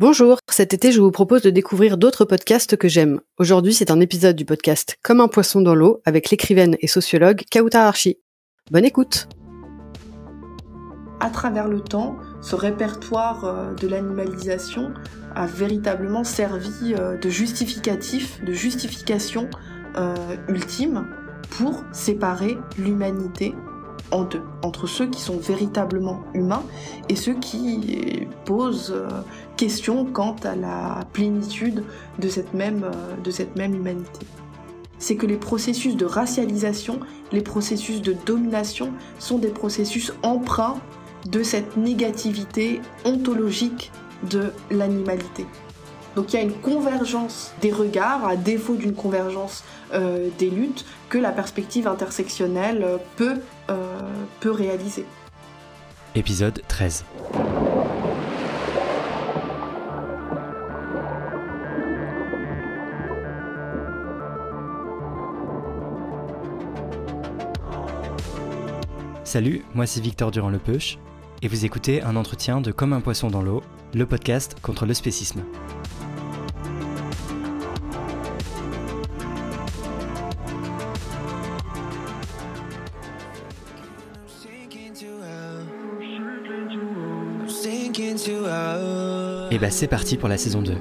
Bonjour, cet été je vous propose de découvrir d'autres podcasts que j'aime. Aujourd'hui c'est un épisode du podcast Comme un poisson dans l'eau avec l'écrivaine et sociologue Kauta Archi. Bonne écoute À travers le temps, ce répertoire euh, de l'animalisation a véritablement servi euh, de justificatif, de justification euh, ultime pour séparer l'humanité entre ceux qui sont véritablement humains et ceux qui posent euh, question quant à la plénitude de cette même, euh, de cette même humanité. C'est que les processus de racialisation, les processus de domination sont des processus emprunts de cette négativité ontologique de l'animalité. Donc il y a une convergence des regards, à défaut d'une convergence euh, des luttes, que la perspective intersectionnelle peut, euh, peut réaliser. Épisode 13. Salut, moi c'est Victor Durand-Lepeuche, et vous écoutez un entretien de Comme un poisson dans l'eau, le podcast contre le spécisme. Et bah c'est parti pour la saison 2.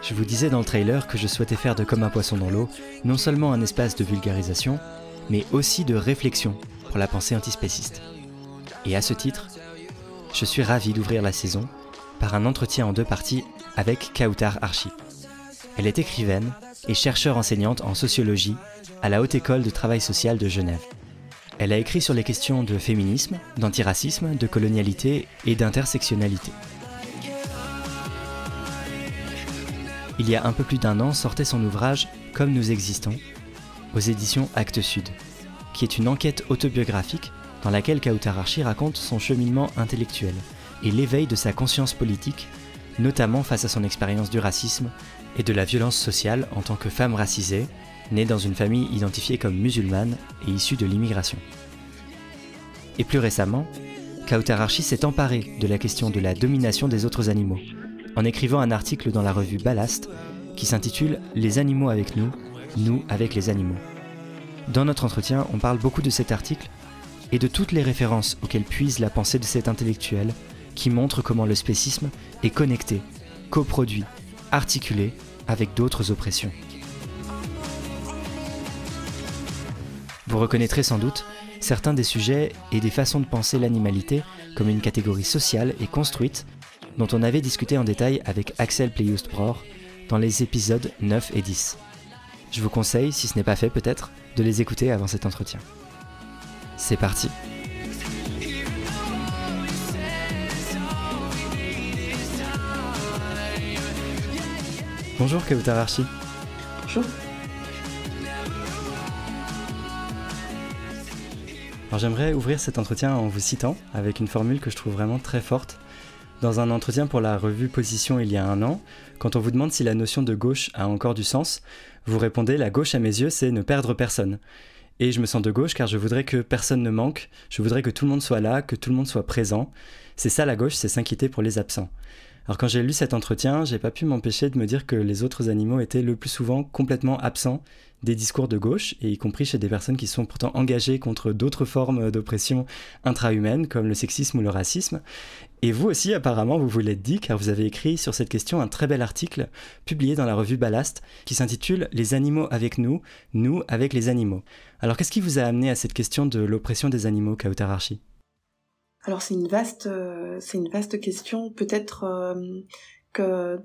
Je vous disais dans le trailer que je souhaitais faire de Comme un poisson dans l'eau non seulement un espace de vulgarisation, mais aussi de réflexion pour la pensée antispéciste. Et à ce titre, je suis ravi d'ouvrir la saison par un entretien en deux parties avec Kautar Archi. Elle est écrivaine et chercheure enseignante en sociologie à la Haute École de Travail Social de Genève. Elle a écrit sur les questions de féminisme, d'antiracisme, de colonialité et d'intersectionnalité. Il y a un peu plus d'un an sortait son ouvrage Comme nous existons aux éditions Actes Sud, qui est une enquête autobiographique dans laquelle Kautar Archi raconte son cheminement intellectuel et l'éveil de sa conscience politique, notamment face à son expérience du racisme et de la violence sociale en tant que femme racisée, née dans une famille identifiée comme musulmane et issue de l'immigration. Et plus récemment, Kautar Archi s'est emparé de la question de la domination des autres animaux, en écrivant un article dans la revue Ballast qui s'intitule Les animaux avec nous, nous avec les animaux. Dans notre entretien, on parle beaucoup de cet article et de toutes les références auxquelles puise la pensée de cet intellectuel qui montre comment le spécisme est connecté, coproduit, articulé avec d'autres oppressions. Vous reconnaîtrez sans doute certains des sujets et des façons de penser l'animalité comme une catégorie sociale et construite dont on avait discuté en détail avec Axel Pleyoust-Bror dans les épisodes 9 et 10. Je vous conseille, si ce n'est pas fait peut-être, de les écouter avant cet entretien. C'est parti Bonjour Archi. Bonjour. Alors j'aimerais ouvrir cet entretien en vous citant avec une formule que je trouve vraiment très forte. Dans un entretien pour la revue Position il y a un an, quand on vous demande si la notion de gauche a encore du sens, vous répondez la gauche à mes yeux c'est ne perdre personne. Et je me sens de gauche car je voudrais que personne ne manque, je voudrais que tout le monde soit là, que tout le monde soit présent. C'est ça la gauche, c'est s'inquiéter pour les absents. Alors quand j'ai lu cet entretien, j'ai pas pu m'empêcher de me dire que les autres animaux étaient le plus souvent complètement absents des discours de gauche, et y compris chez des personnes qui sont pourtant engagées contre d'autres formes d'oppression intra-humaine, comme le sexisme ou le racisme. Et vous aussi, apparemment, vous vous l'êtes dit, car vous avez écrit sur cette question un très bel article publié dans la revue Ballast, qui s'intitule Les animaux avec nous, nous avec les animaux. Alors qu'est-ce qui vous a amené à cette question de l'oppression des animaux, Kautararchi alors c'est une vaste, euh, c'est une vaste question. Peut-être euh, que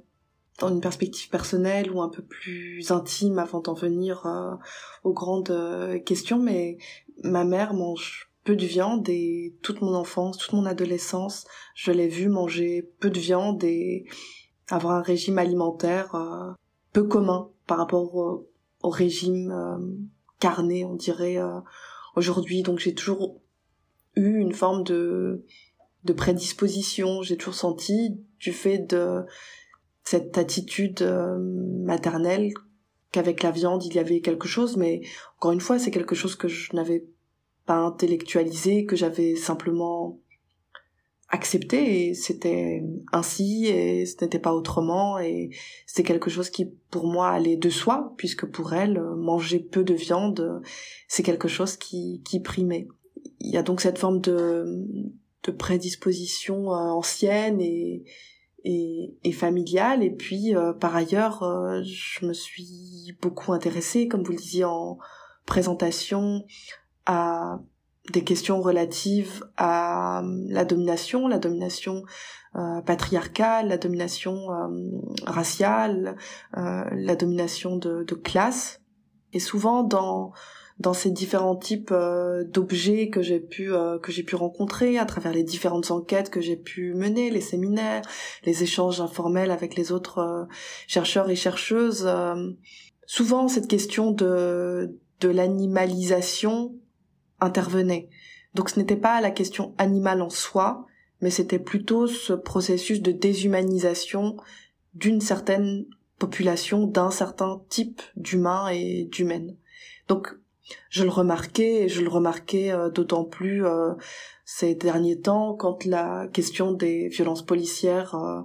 dans une perspective personnelle ou un peu plus intime avant d'en venir euh, aux grandes euh, questions, mais ma mère mange peu de viande et toute mon enfance, toute mon adolescence, je l'ai vue manger peu de viande et avoir un régime alimentaire euh, peu commun par rapport au, au régime carné, on dirait aujourd'hui. Donc j'ai toujours eu une forme de de prédisposition, j'ai toujours senti du fait de cette attitude euh, maternelle qu'avec la viande il y avait quelque chose, mais encore une fois c'est quelque chose que je n'avais pas intellectualisé, que j'avais simplement accepté et c'était ainsi et ce n'était pas autrement et c'était quelque chose qui pour moi allait de soi puisque pour elle manger peu de viande c'est quelque chose qui, qui primait. Il y a donc cette forme de, de prédisposition euh, ancienne et, et, et, familiale et puis euh, par ailleurs euh, je me suis beaucoup intéressée comme vous le disiez en présentation à des questions relatives à euh, la domination, la domination patriarcale, la domination raciale, la domination de, classe. Et souvent dans dans ces différents types d'objets que j'ai pu que j'ai pu rencontrer à travers les différentes enquêtes que j'ai pu mener, les séminaires, les échanges informels avec les autres chercheurs et chercheuses, souvent cette question de de l'animalisation intervenait. Donc ce n'était pas la question animale en soi, mais c'était plutôt ce processus de déshumanisation d'une certaine population, d'un certain type d'humain et d'humaine. Donc je le remarquais, et je le remarquais euh, d'autant plus euh, ces derniers temps quand la question des violences policières euh,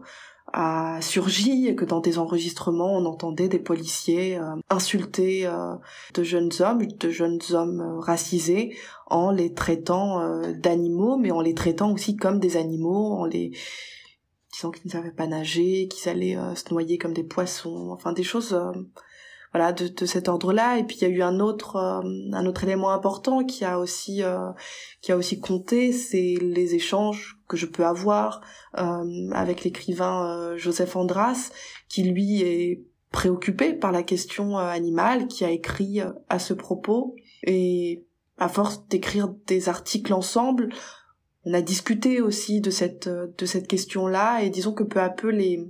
a surgi et que dans des enregistrements on entendait des policiers insulter de jeunes hommes, de jeunes hommes racisés en les traitant d'animaux, mais en les traitant aussi comme des animaux, en les disant qu'ils ne savaient pas nager, qu'ils allaient se noyer comme des poissons, enfin des choses voilà de, de cet ordre-là. Et puis il y a eu un autre euh, un autre élément important qui a aussi euh, qui a aussi compté c'est les échanges que je peux avoir euh, avec l'écrivain Joseph Andras qui lui est préoccupé par la question animale qui a écrit à ce propos. Et à force d'écrire des articles ensemble on a discuté aussi de cette de cette question-là. Et disons que peu à peu les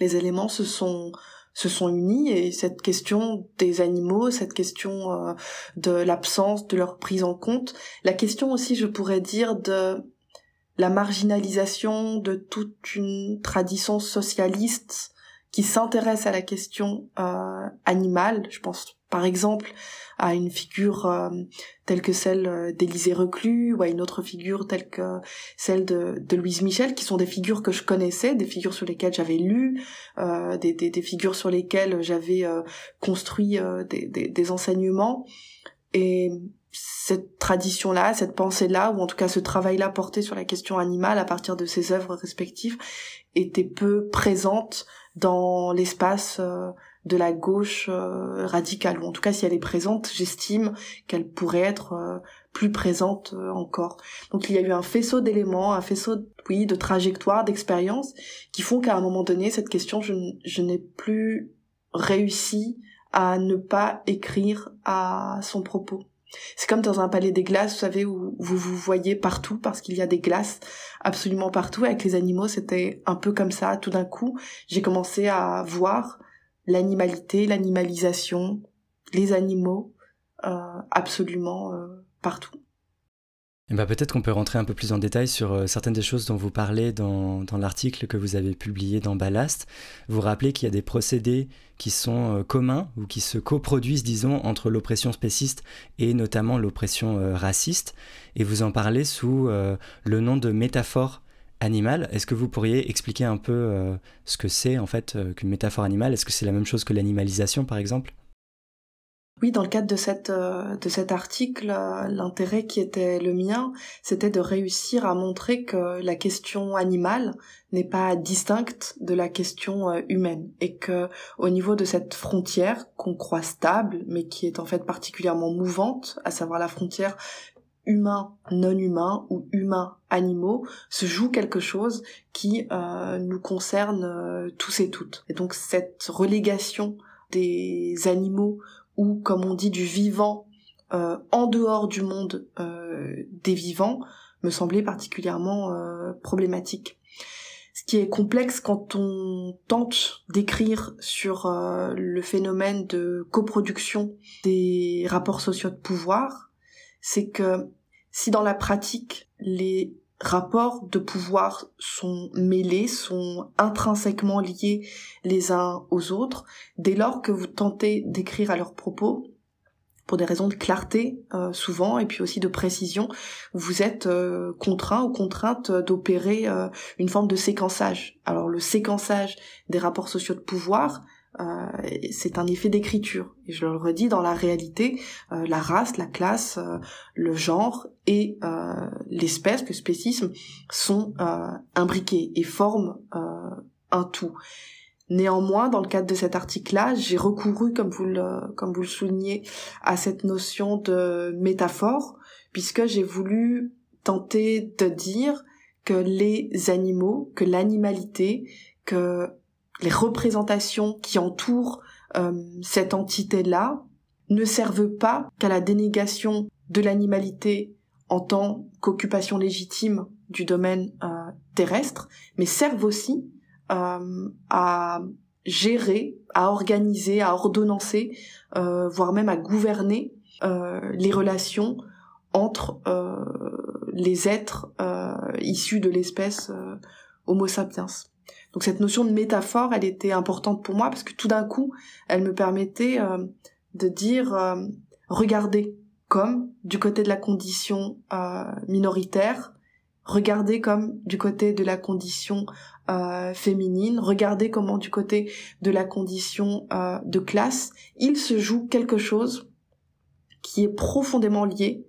les éléments se sont se sont unis et cette question des animaux, cette question euh, de l'absence de leur prise en compte, la question aussi, je pourrais dire, de la marginalisation de toute une tradition socialiste qui s'intéresse à la question euh, animale, je pense par exemple à une figure euh, telle que celle euh, d'Élisée Reclus ou à une autre figure telle que celle de, Louise Michel, qui sont des figures que je connaissais, des figures sur lesquelles j'avais lu, euh, des, figures sur lesquelles j'avais construit des, des, enseignements. Et cette tradition-là, cette pensée-là, ou en tout cas ce travail-là porté sur la question animale à partir de ses œuvres respectives, était peu présente dans l'espace de la gauche euh, radicale, ou en tout cas si elle est présente, j'estime qu'elle pourrait être euh, plus présente euh, encore. Donc il y a eu un faisceau d'éléments, un faisceau, oui, de trajectoires, d'expériences, qui font qu'à un moment donné, cette question, je, je n'ai plus réussi à ne pas écrire à son propos. C'est comme dans un palais des glaces, vous savez, où vous vous voyez partout parce qu'il y a des glaces absolument partout. Avec les animaux, c'était un peu comme ça. Tout d'un coup, j'ai commencé à voir l'animalité, l'animalisation, les animaux, euh, absolument euh, partout. Et bah peut-être qu'on peut rentrer un peu plus en détail sur euh, certaines des choses dont vous parlez dans, dans l'article que vous avez publié dans Ballast. Vous rappelez qu'il y a des procédés qui sont communs ou qui se coproduisent, disons, entre l'oppression spéciste et notamment l'oppression raciste. Et vous en parlez sous le nom de métaphore animal. Est-ce que vous pourriez expliquer un peu euh, ce que c'est en fait euh, qu'une métaphore animale? Est-ce que c'est la même chose que l'animalisation par exemple? Oui, dans le cadre de, euh, de cet article, l'intérêt qui était le mien, c'était de réussir à montrer que la question animale n'est pas distincte de la question humaine et que au niveau de cette frontière qu'on croit stable, mais qui est en fait particulièrement mouvante, à savoir la frontière humain non humain ou humain animaux se joue quelque chose qui euh, nous concerne euh, tous et toutes. Et donc cette relégation des animaux ou comme on dit du vivant euh, en dehors du monde des vivants me semblait particulièrement problématique. Ce qui est complexe quand on tente d'écrire sur le phénomène de coproduction des rapports sociaux de pouvoir, c'est que si dans la pratique les rapports de pouvoir sont mêlés, sont intrinsèquement liés les uns aux autres, dès lors que vous tentez d'écrire à leur propos, pour des raisons de clarté euh, souvent et puis aussi de précision, vous êtes euh, contraint ou contrainte d'opérer euh, une forme de séquençage. Alors le séquençage des rapports sociaux de pouvoir, c'est un effet d'écriture. Et je le redis, dans la réalité, la race, la classe, le genre et l'espèce, le spécisme, sont imbriqués et forment un tout. Néanmoins, dans le cadre de cet article-là, j'ai recouru, comme vous le, comme vous le soulignez, à cette notion de métaphore, puisque j'ai voulu tenter de dire que les animaux, que l'animalité, que les représentations qui entourent euh, cette entité-là ne servent pas qu'à la dénégation de l'animalité en tant qu'occupation légitime du domaine euh, terrestre, mais servent aussi euh, à gérer, à organiser, à ordonnancer, voire même à gouverner les relations entre les êtres issus de l'espèce Homo sapiens. Donc cette notion de métaphore, elle était importante pour moi parce que tout d'un coup, elle me permettait de dire regardez comme du côté de la condition minoritaire, regardez comme du côté de la condition euh, féminine, regardez comment du côté de la condition euh, de classe, il se joue quelque chose qui est profondément lié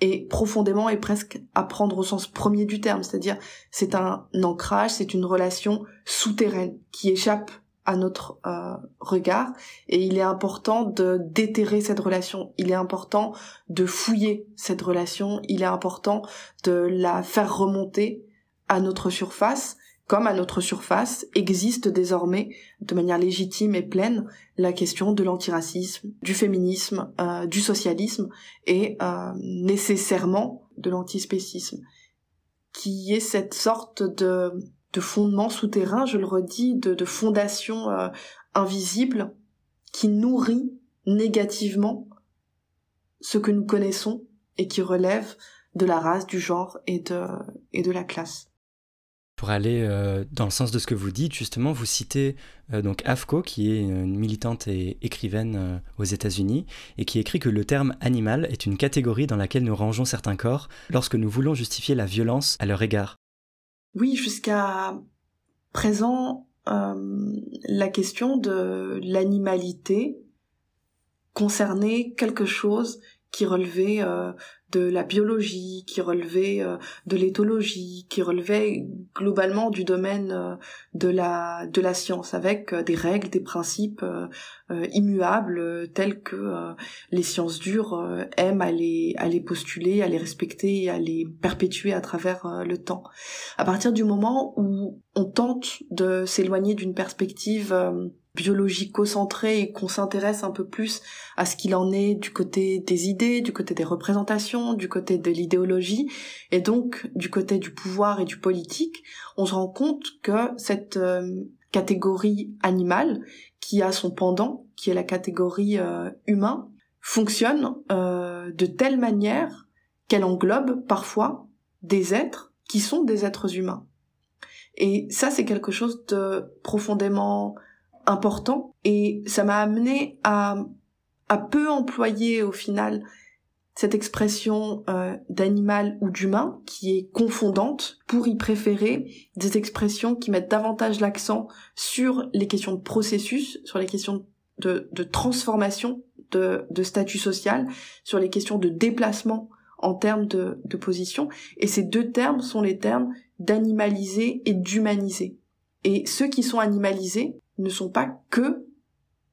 et profondément et presque à prendre au sens premier du terme, c'est-à-dire c'est un ancrage, c'est une relation souterraine qui échappe à notre euh, regard et il est important de déterrer cette relation, il est important de fouiller cette relation, il est important de la faire remonter à notre surface comme à notre surface existe désormais de manière légitime et pleine la question de l'antiracisme, du féminisme, euh, du socialisme et euh, nécessairement de l'antispécisme, qui est cette sorte de de fondement souterrain, je le redis, de, fondation euh, invisible qui nourrit négativement ce que nous connaissons et qui relève de la race, du genre et de la classe. Pour aller euh, dans le sens de ce que vous dites, justement, vous citez euh, donc AFCO, qui est une militante et écrivaine aux États-Unis, et qui écrit que le terme animal est une catégorie dans laquelle nous rangeons certains corps lorsque nous voulons justifier la violence à leur égard. Oui, jusqu'à présent, euh, la question de l'animalité concernait quelque chose qui relevait euh, de la biologie, qui relevait euh, de l'éthologie, qui relevait globalement du domaine euh, de la de la science, avec des règles, des principes immuables tels que les sciences dures aiment à les à les postuler, à les respecter, et à les perpétuer à travers le temps. À partir du moment où on tente de s'éloigner d'une perspective biologico-centré et qu'on s'intéresse un peu plus à ce qu'il en est du côté des idées, du côté des représentations, du côté de l'idéologie et donc du côté du pouvoir et du politique, on se rend compte que cette euh, catégorie animale qui a son pendant, qui est la catégorie euh, humain, fonctionne euh, de telle manière qu'elle englobe parfois des êtres qui sont des êtres humains. Et ça, c'est quelque chose de profondément important et ça m'a amené à, peu employer au final cette expression euh, d'animal ou d'humain qui est confondante pour y préférer des expressions qui mettent davantage l'accent sur les questions de processus, sur les questions de, transformation de, statut social, sur les questions de déplacement en termes de position. Et ces deux termes sont les termes d'animaliser et d'humaniser. Et ceux qui sont animalisés ne sont pas que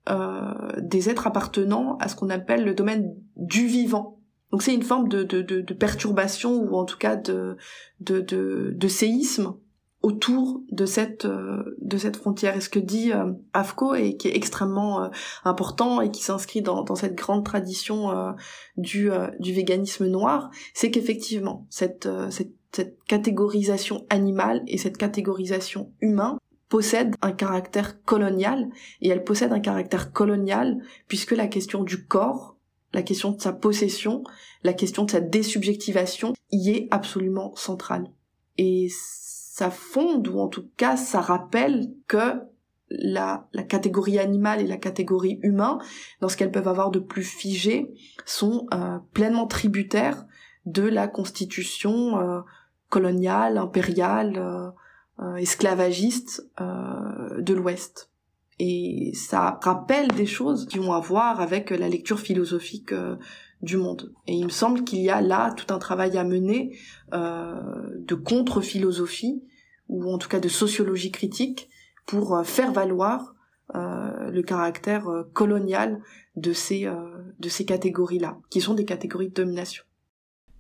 euh, des êtres appartenant à ce qu'on appelle le domaine du vivant. Donc c'est une forme de, de, de, perturbation ou en tout cas de, de, séisme autour de cette euh, de cette frontière. Et ce que dit euh, AFCO et qui est extrêmement important et qui s'inscrit dans, dans cette grande tradition du du véganisme noir, c'est qu'effectivement cette, cette cette catégorisation animale et cette catégorisation humain possède un caractère colonial et elle possède un caractère colonial puisque la question du corps, la question de sa possession, la question de sa désubjectivation y est absolument centrale. Et ça fonde ou en tout cas ça rappelle que la, catégorie animale et la catégorie humain, dans ce qu'elles peuvent avoir de plus figé, sont euh, pleinement tributaires de la constitution euh, coloniale, impériale, euh, esclavagiste de l'Ouest. Et ça rappelle des choses qui ont à voir avec la lecture philosophique du monde. Et il me semble qu'il y a là tout un travail à mener de contre-philosophie, ou en tout cas de sociologie critique, pour euh, faire valoir euh, le caractère euh, colonial de ces, de ces catégories-là, qui sont des catégories de domination.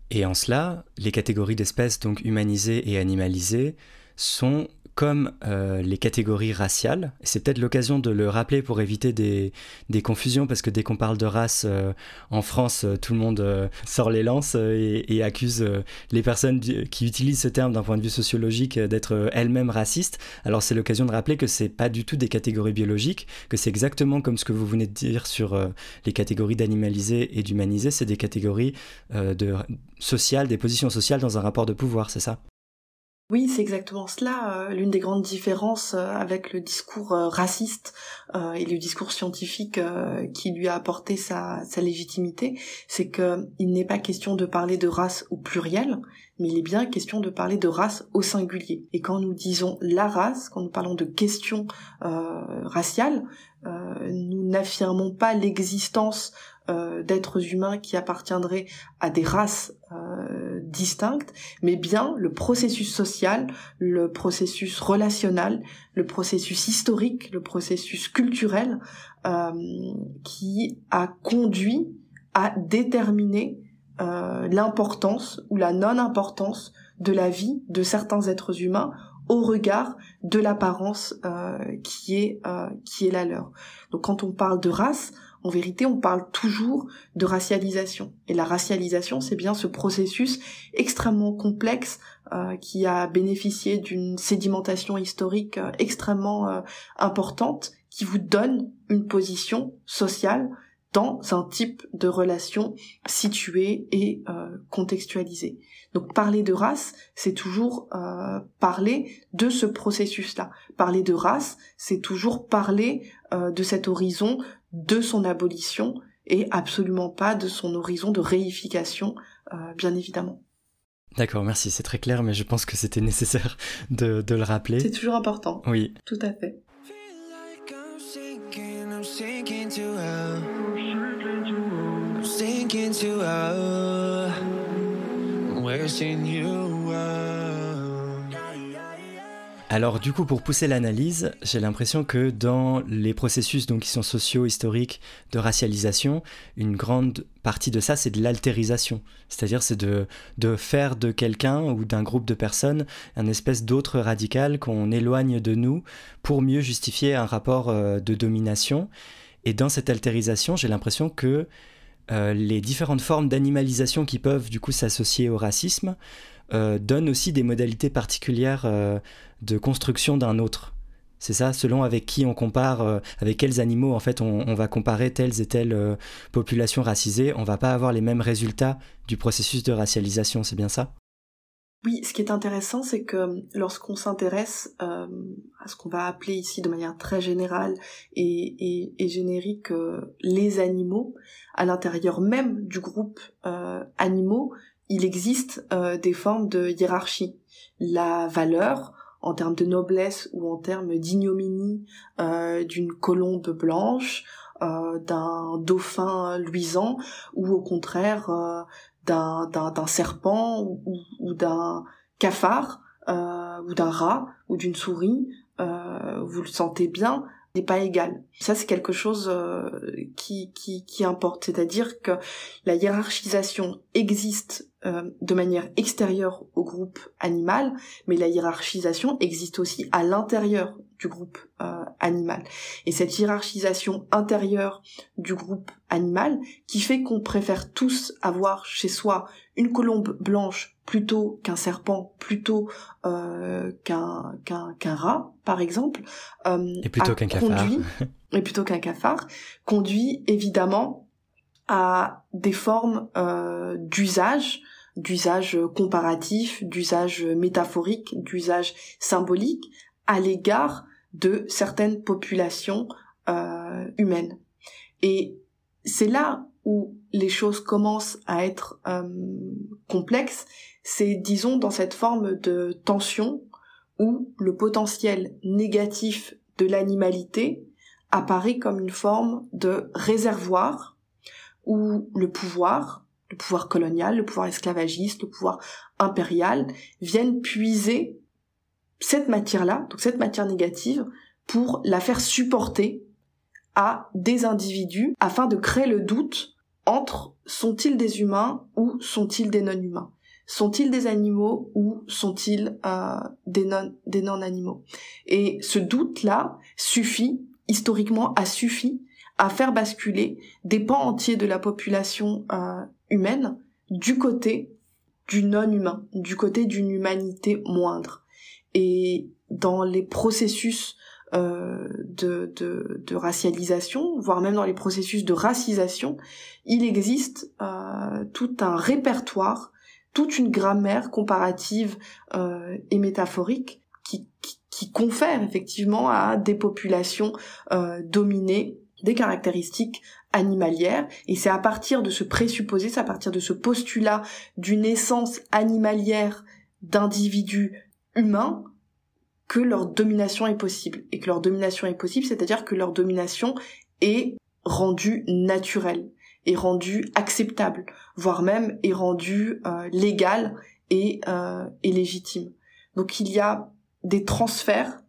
Et en cela, les catégories d'espèces donc humanisées et animalisées sont comme euh, les catégories raciales. C'est peut-être l'occasion de le rappeler pour éviter des, des confusions, parce que dès qu'on parle de race euh, en France, euh, tout le monde sort les lances et, accuse les personnes qui utilisent ce terme d'un point de vue sociologique d'être elles-mêmes racistes. Alors c'est l'occasion de rappeler que c'est pas du tout des catégories biologiques, que c'est exactement comme ce que vous venez de dire sur les catégories d'animalisé et d'humanisé, c'est des catégories de sociales, des positions sociales dans un rapport de pouvoir, c'est ça? Oui, c'est exactement cela. Euh, l'une des grandes différences euh, avec le discours euh, raciste et le discours scientifique qui lui a apporté sa, légitimité, c'est que il n'est pas question de parler de race au pluriel, mais il est bien question de parler de race au singulier. Et quand nous disons la race, quand nous parlons de questions raciales, nous n'affirmons pas l'existence euh, d'êtres humains qui appartiendraient à des races euh, distinctes, mais bien le processus social, le processus relationnel, le processus historique, le processus culturel euh, qui a conduit à déterminer l'importance ou la non-importance de la vie de certains êtres humains au regard de l'apparence qui est qui est la leur. Donc quand on parle de race, en vérité, on parle toujours de racialisation. Et la racialisation, c'est bien ce processus extrêmement complexe euh, qui a bénéficié d'une sédimentation historique euh, extrêmement euh, importante, qui vous donne une position sociale dans un type de relation située et contextualisée. Donc parler de race, c'est toujours parler de ce processus-là. Parler de race, c'est toujours parler de cet horizon de son abolition et absolument pas de son horizon de réification, euh, bien évidemment. D'accord, merci, c'est très clair, mais je pense que c'était nécessaire de, le rappeler. C'est toujours important. Oui. Tout à fait. Alors du coup, pour pousser l'analyse, j'ai l'impression que dans les processus donc, qui sont sociaux, historiques, de racialisation, une grande partie de ça, c'est de l'altérisation. C'est-à-dire c'est de, faire de quelqu'un ou d'un groupe de personnes un espèce d'autre radical qu'on éloigne de nous pour mieux justifier un rapport euh, de domination. Et dans cette altérisation, j'ai l'impression que euh, les différentes formes d'animalisation qui peuvent du coup s'associer au racisme euh, donnent aussi des modalités particulières de construction d'un autre. C'est ça, selon avec qui on compare, euh, avec quels animaux en fait on, va comparer telles et telles euh, populations racisées, on va pas avoir les mêmes résultats du processus de racialisation, c'est bien ça? Oui, ce qui est intéressant, c'est que euh, lorsqu'on s'intéresse à ce qu'on va appeler ici de manière très générale et, et générique les animaux, à l'intérieur même du groupe animaux, il existe des formes de hiérarchie. La valeur, en termes de noblesse ou en termes d'ignominie euh, d'une colombe blanche, euh, d'un dauphin luisant, ou au contraire euh, d'un, serpent ou, ou d'un cafard, ou d'un rat, ou d'une souris, vous le sentez bien, n'est pas égal. Ça, c'est quelque chose qui, qui, qui importe. C'est-à-dire que la hiérarchisation existe euh, de manière extérieure au groupe animal, mais la hiérarchisation existe aussi à l'intérieur du groupe euh, animal. Et cette hiérarchisation intérieure du groupe animal, qui fait qu'on préfère tous avoir chez soi une colombe blanche plutôt qu'un serpent, plutôt euh, qu'un qu'un rat, par exemple, et plutôt qu'un cafard, et plutôt qu'un cafard, conduit évidemment à des formes d'usage d'usage comparatif, d'usage métaphorique, d'usage symbolique à l'égard de certaines populations euh, humaines. Et c'est là où les choses commencent à être euh, complexes, c'est disons dans cette forme de tension où le potentiel négatif de l'animalité apparaît comme une forme de réservoir où le pouvoir, le pouvoir colonial, le pouvoir esclavagiste, le pouvoir impérial viennent puiser cette matière-là, donc cette matière négative, pour la faire supporter à des individus afin de créer le doute entre sont-ils des humains ou sont-ils des non-humains? Sont-ils des animaux ou sont-ils euh, des non des non-animaux? Et ce doute-là suffit historiquement a suffi à faire basculer des pans entiers de la population euh, humaine du côté du non-humain, du côté d'une humanité moindre. Et dans les processus euh, de, racialisation, voire même dans les processus de racisation, il existe euh, tout un répertoire, toute une grammaire comparative et métaphorique qui, confère effectivement à des populations dominées des caractéristiques animalières et c'est à partir de ce présupposé, c'est à partir de ce postulat d'une essence animalière d'individus humains que leur domination est possible. Et que leur domination est possible, c'est-à-dire que leur domination est rendue naturelle, est rendue acceptable, voire même est rendue euh, légale et, euh, et légitime. Donc il y a des transferts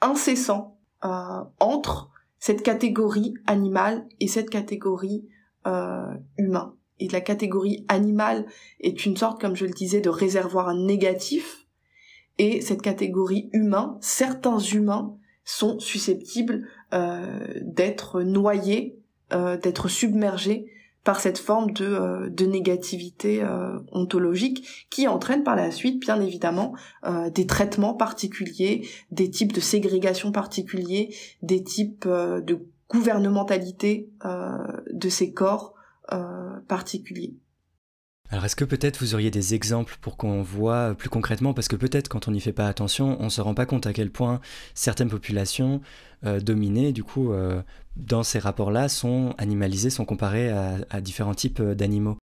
incessants euh, entre cette catégorie animale et cette catégorie euh, humain. Et la catégorie animale est une sorte, comme je le disais, de réservoir négatif et cette catégorie humain, certains humains sont susceptibles euh, d'être noyés, euh, d'être submergés par cette forme de, euh, de négativité euh, ontologique qui entraîne par la suite, bien évidemment, euh, des traitements particuliers, des types de ségrégation particuliers, des types de gouvernementalité de ces corps particuliers. Alors est-ce que peut-être vous auriez des exemples pour qu'on voit plus concrètement, parce que peut-être quand on n'y fait pas attention, on ne se rend pas compte à quel point certaines populations euh, dominées, du coup, euh, dans ces rapports-là, sont animalisées, sont comparées à, différents types euh, d'animaux.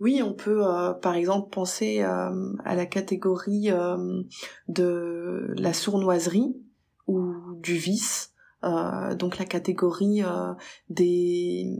Oui, on peut par exemple penser à la catégorie de la sournoiserie ou du vice, donc la catégorie des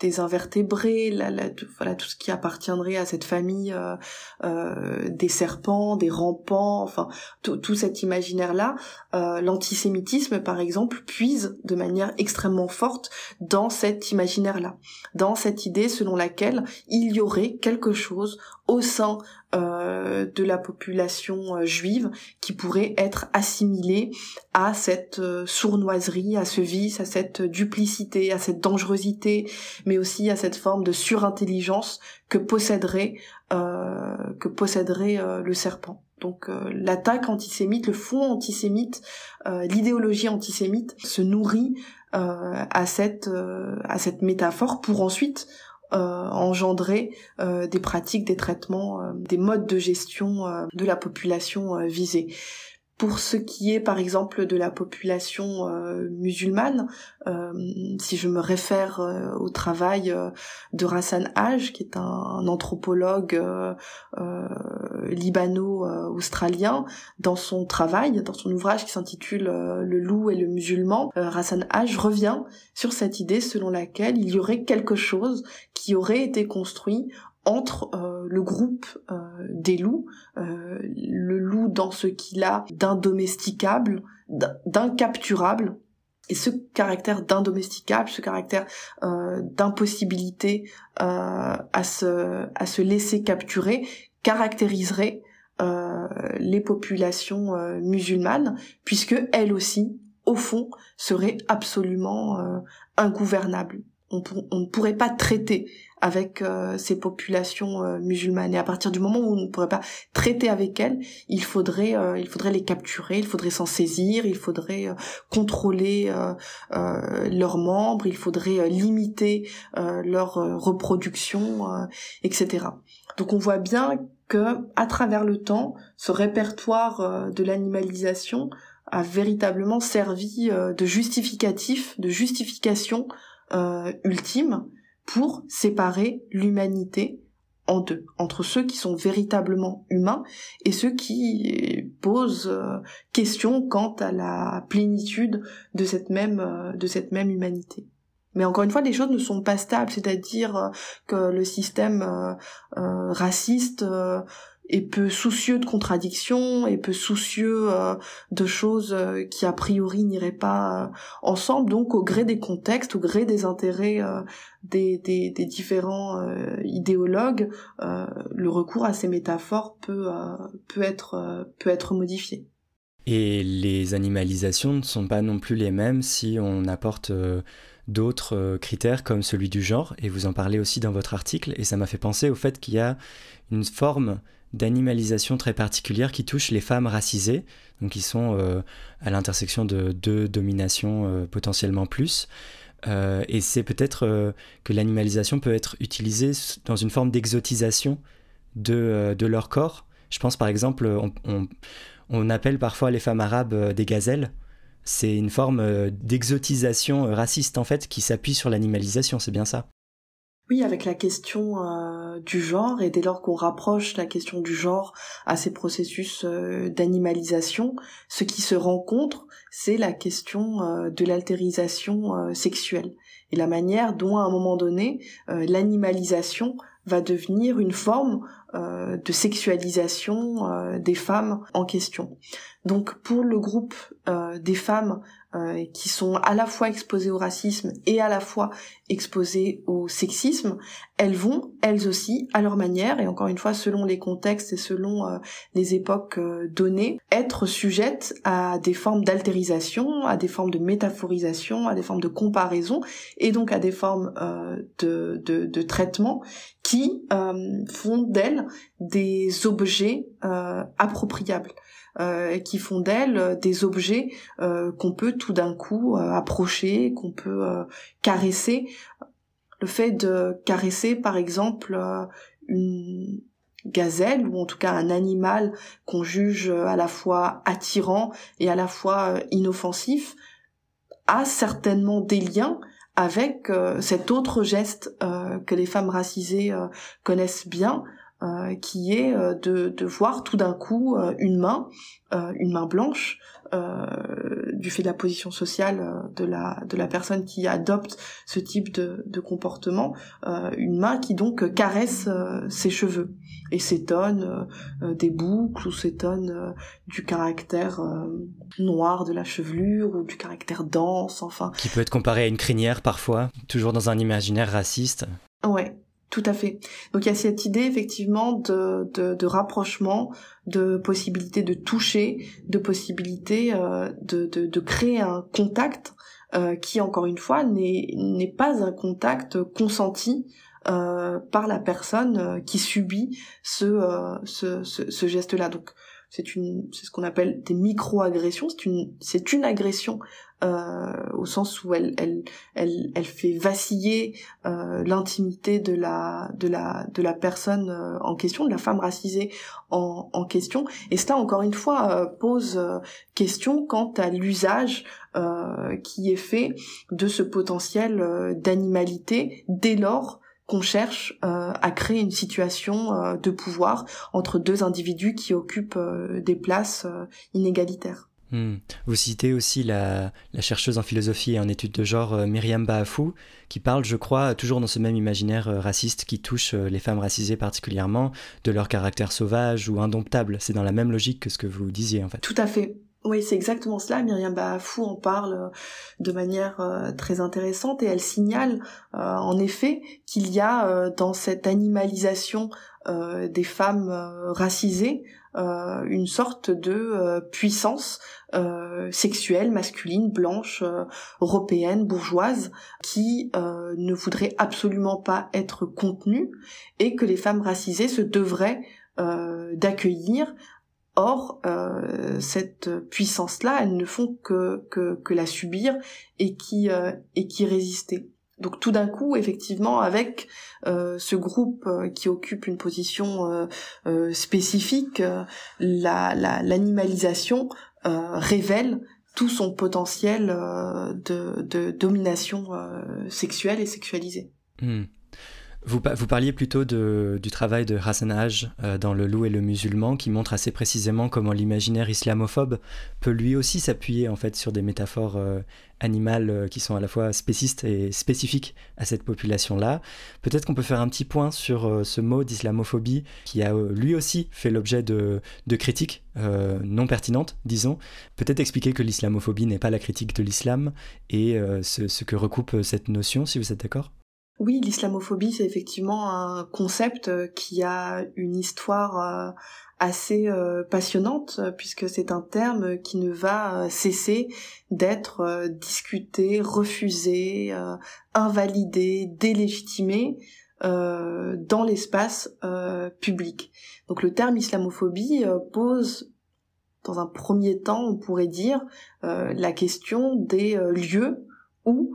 des invertébrés, la, voilà tout ce qui appartiendrait à cette famille euh, euh, des serpents, des rampants, enfin tout cet imaginaire-là. Euh, l'antisémitisme, par exemple, puise de manière extrêmement forte dans cet imaginaire-là, dans cette idée selon laquelle il y aurait quelque chose au sein euh, de la population euh, juive qui pourrait être assimilée à cette euh, sournoiserie, à ce vice, à cette duplicité, à cette dangerosité, mais aussi à cette forme de surintelligence que posséderait que posséderait le serpent. Donc l'attaque antisémite, le fond antisémite, l'idéologie antisémite se nourrit à cette à cette métaphore pour ensuite engendrer euh, des pratiques, des traitements, euh, des modes de gestion de la population visée. Pour ce qui est par exemple de la population euh, musulmane, euh, si je me réfère euh, au travail de Rassan Haj, qui est un, anthropologue libano-australien, dans son travail, dans son ouvrage qui s'intitule Le loup et le musulman, Rassan Haj revient sur cette idée selon laquelle il y aurait quelque chose qui aurait été construit entre euh, le groupe euh, des loups, euh, le loup dans ce qu'il a d'indomesticable, d'incapturable, et ce caractère d'indomesticable, ce caractère d'impossibilité à se à se laisser capturer, caractériserait les populations musulmanes, puisque elles aussi, au fond, seraient absolument ingouvernables. On, on, ne pourrait pas traiter avec euh, ces populations euh, musulmanes. Et à partir du moment où on ne pourrait pas traiter avec elles, il faudrait, euh, il faudrait les capturer, il faudrait s'en saisir, il faudrait contrôler leurs membres, il faudrait limiter leur reproduction, etc. Donc on voit bien que à travers le temps, ce répertoire de l'animalisation a véritablement servi de justificatif, de justification ultime pour séparer l'humanité en deux, entre ceux qui sont véritablement humains et ceux qui posent euh, question quant à la plénitude de cette même euh, de cette même humanité. Mais encore une fois, les choses ne sont pas stables, c'est-à-dire euh, que le système raciste et peu soucieux de contradictions et peu soucieux euh, de choses euh, qui a priori n'iraient pas euh, ensemble. Donc au gré des contextes au gré des intérêts des, des, des, différents idéologues le recours à ces métaphores peut peut être peut être modifié. Et les animalisations ne sont pas non plus les mêmes si on apporte d'autres critères comme celui du genre, et vous en parlez aussi dans votre article, et ça m'a fait penser au fait qu'il y a une forme d'animalisation très particulière qui touche les femmes racisées, donc qui sont euh, à l'intersection de deux dominations euh, potentiellement plus. Euh, et c'est peut-être que l'animalisation peut être utilisée dans une forme d'exotisation de, leur corps. Je pense par exemple, on, on, appelle parfois les femmes arabes des gazelles. C'est une forme d'exotisation raciste en fait qui s'appuie sur l'animalisation, c'est bien ça oui, avec la question euh, du genre, et dès lors qu'on rapproche la question du genre à ces processus euh, d'animalisation, ce qui se rencontre, c'est la question euh, de l'altérisation sexuelle, et la manière dont, à un moment donné, l'animalisation va devenir une forme de sexualisation des femmes en question. Donc pour le groupe des femmes euh, qui sont à la fois exposées au racisme et à la fois exposées au sexisme, elles vont, elles aussi, à leur manière, et encore une fois, selon les contextes et selon euh, les époques euh, données, être sujettes à des formes d'altérisation, à des formes de métaphorisation, à des formes de comparaison, et donc à des formes de, traitement qui font d'elles des objets appropriables. Euh, qui font d'elles euh, des objets euh, qu'on peut tout d'un coup approcher, qu'on peut caresser. Le fait de caresser, par exemple, une gazelle ou en tout cas un animal qu'on juge à la fois attirant et à la fois inoffensif a certainement des liens avec cet autre geste que les femmes racisées connaissent bien, euh, qui est euh, de, de, voir tout d'un coup euh, une main, une main blanche, du fait de la position sociale de la de la personne qui adopte ce type de, de comportement, une main qui donc caresse ses cheveux et s'étonne des boucles ou s'étonne du caractère noir de la chevelure ou du caractère dense, enfin. Qui peut être comparé à une crinière parfois, toujours dans un imaginaire raciste. Ouais, tout à fait. Donc il y a cette idée effectivement de, de, rapprochement, de possibilité de toucher, de possibilité euh, de, de, créer un contact euh, qui, encore une fois, n'est pas un contact consenti euh, par la personne qui subit ce, ce, ce geste-là. Donc c'est ce qu'on appelle des micro-agressions c'est une c'est une agression euh, au sens où elle elle elle, elle fait vaciller euh, l'intimité de la de la de la personne euh, en question de la femme racisée en, en question et cela encore une fois euh, pose euh, question quant à l'usage qui est fait de ce potentiel d'animalité dès lors qu'on cherche euh, à créer une situation de pouvoir entre deux individus qui occupent des places inégalitaires. Hmm. Vous citez aussi la, chercheuse en philosophie et en études de genre Myriam Baafou, qui parle, je crois, toujours dans ce même imaginaire raciste qui touche les femmes racisées particulièrement, de leur caractère sauvage ou indomptable. C'est dans la même logique que ce que vous disiez, en fait. Tout à fait. Oui, c'est exactement cela. Myriam Baafou en parle euh, de manière euh, très intéressante et elle signale euh, en effet qu'il y a dans cette animalisation des femmes racisées une sorte de puissance sexuelle masculine blanche européenne bourgeoise qui ne voudrait absolument pas être contenue et que les femmes racisées se devraient d'accueillir Or, euh, cette puissance-là, elles ne font que, que, que la subir et qui, euh, et qui résister. Donc tout d'un coup, effectivement, avec euh, ce groupe euh, qui occupe une position spécifique, l'animalisation révèle tout son potentiel de, de, domination sexuelle et sexualisée. Hmm. Vous, parliez plutôt du travail de Hassan Haj euh, dans Le Loup et le Musulman, qui montre assez précisément comment l'imaginaire islamophobe peut lui aussi s'appuyer en fait sur des métaphores euh, animales euh, qui sont à la fois spécistes et spécifiques à cette population-là. Peut-être qu'on peut faire un petit point sur ce mot d'islamophobie qui a lui aussi fait l'objet de, critiques non pertinentes, disons. Peut-être expliquer que l'islamophobie n'est pas la critique de l'islam et ce que recoupe cette notion, si vous êtes d'accord? Oui, l'islamophobie, c'est effectivement un concept euh, qui a une histoire euh, assez euh, passionnante, puisque c'est un terme qui ne va cesser d'être discuté, refusé, invalidé, délégitimé dans l'espace public. Donc le terme islamophobie pose dans un premier temps, on pourrait dire, la question des lieux où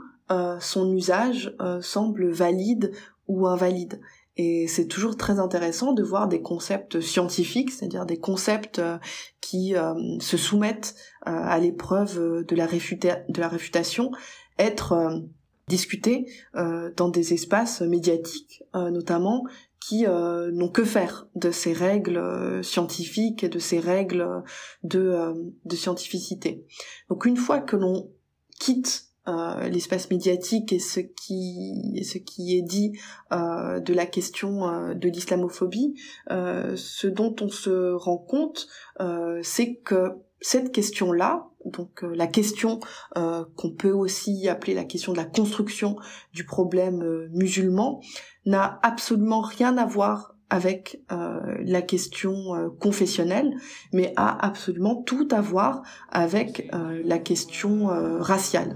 son usage euh, semble valide ou invalide. Et c'est toujours très intéressant de voir des concepts scientifiques, c'est-à-dire des concepts euh, qui se soumettent à l'épreuve de, la de la réfutation, être discutés dans des espaces médiatiques notamment qui n'ont que faire de ces règles scientifiques et de ces règles de, de scientificité. Donc une fois que l'on quitte euh, l'espace médiatique et ce qui est dit euh, de la question euh, de l'islamophobie, ce dont on se rend compte, c'est que cette question-là, donc la question qu'on peut aussi appeler la question de la construction du problème musulman, n'a absolument rien à voir avec euh, la question euh, confessionnelle, mais a absolument tout à voir avec euh, la question raciale.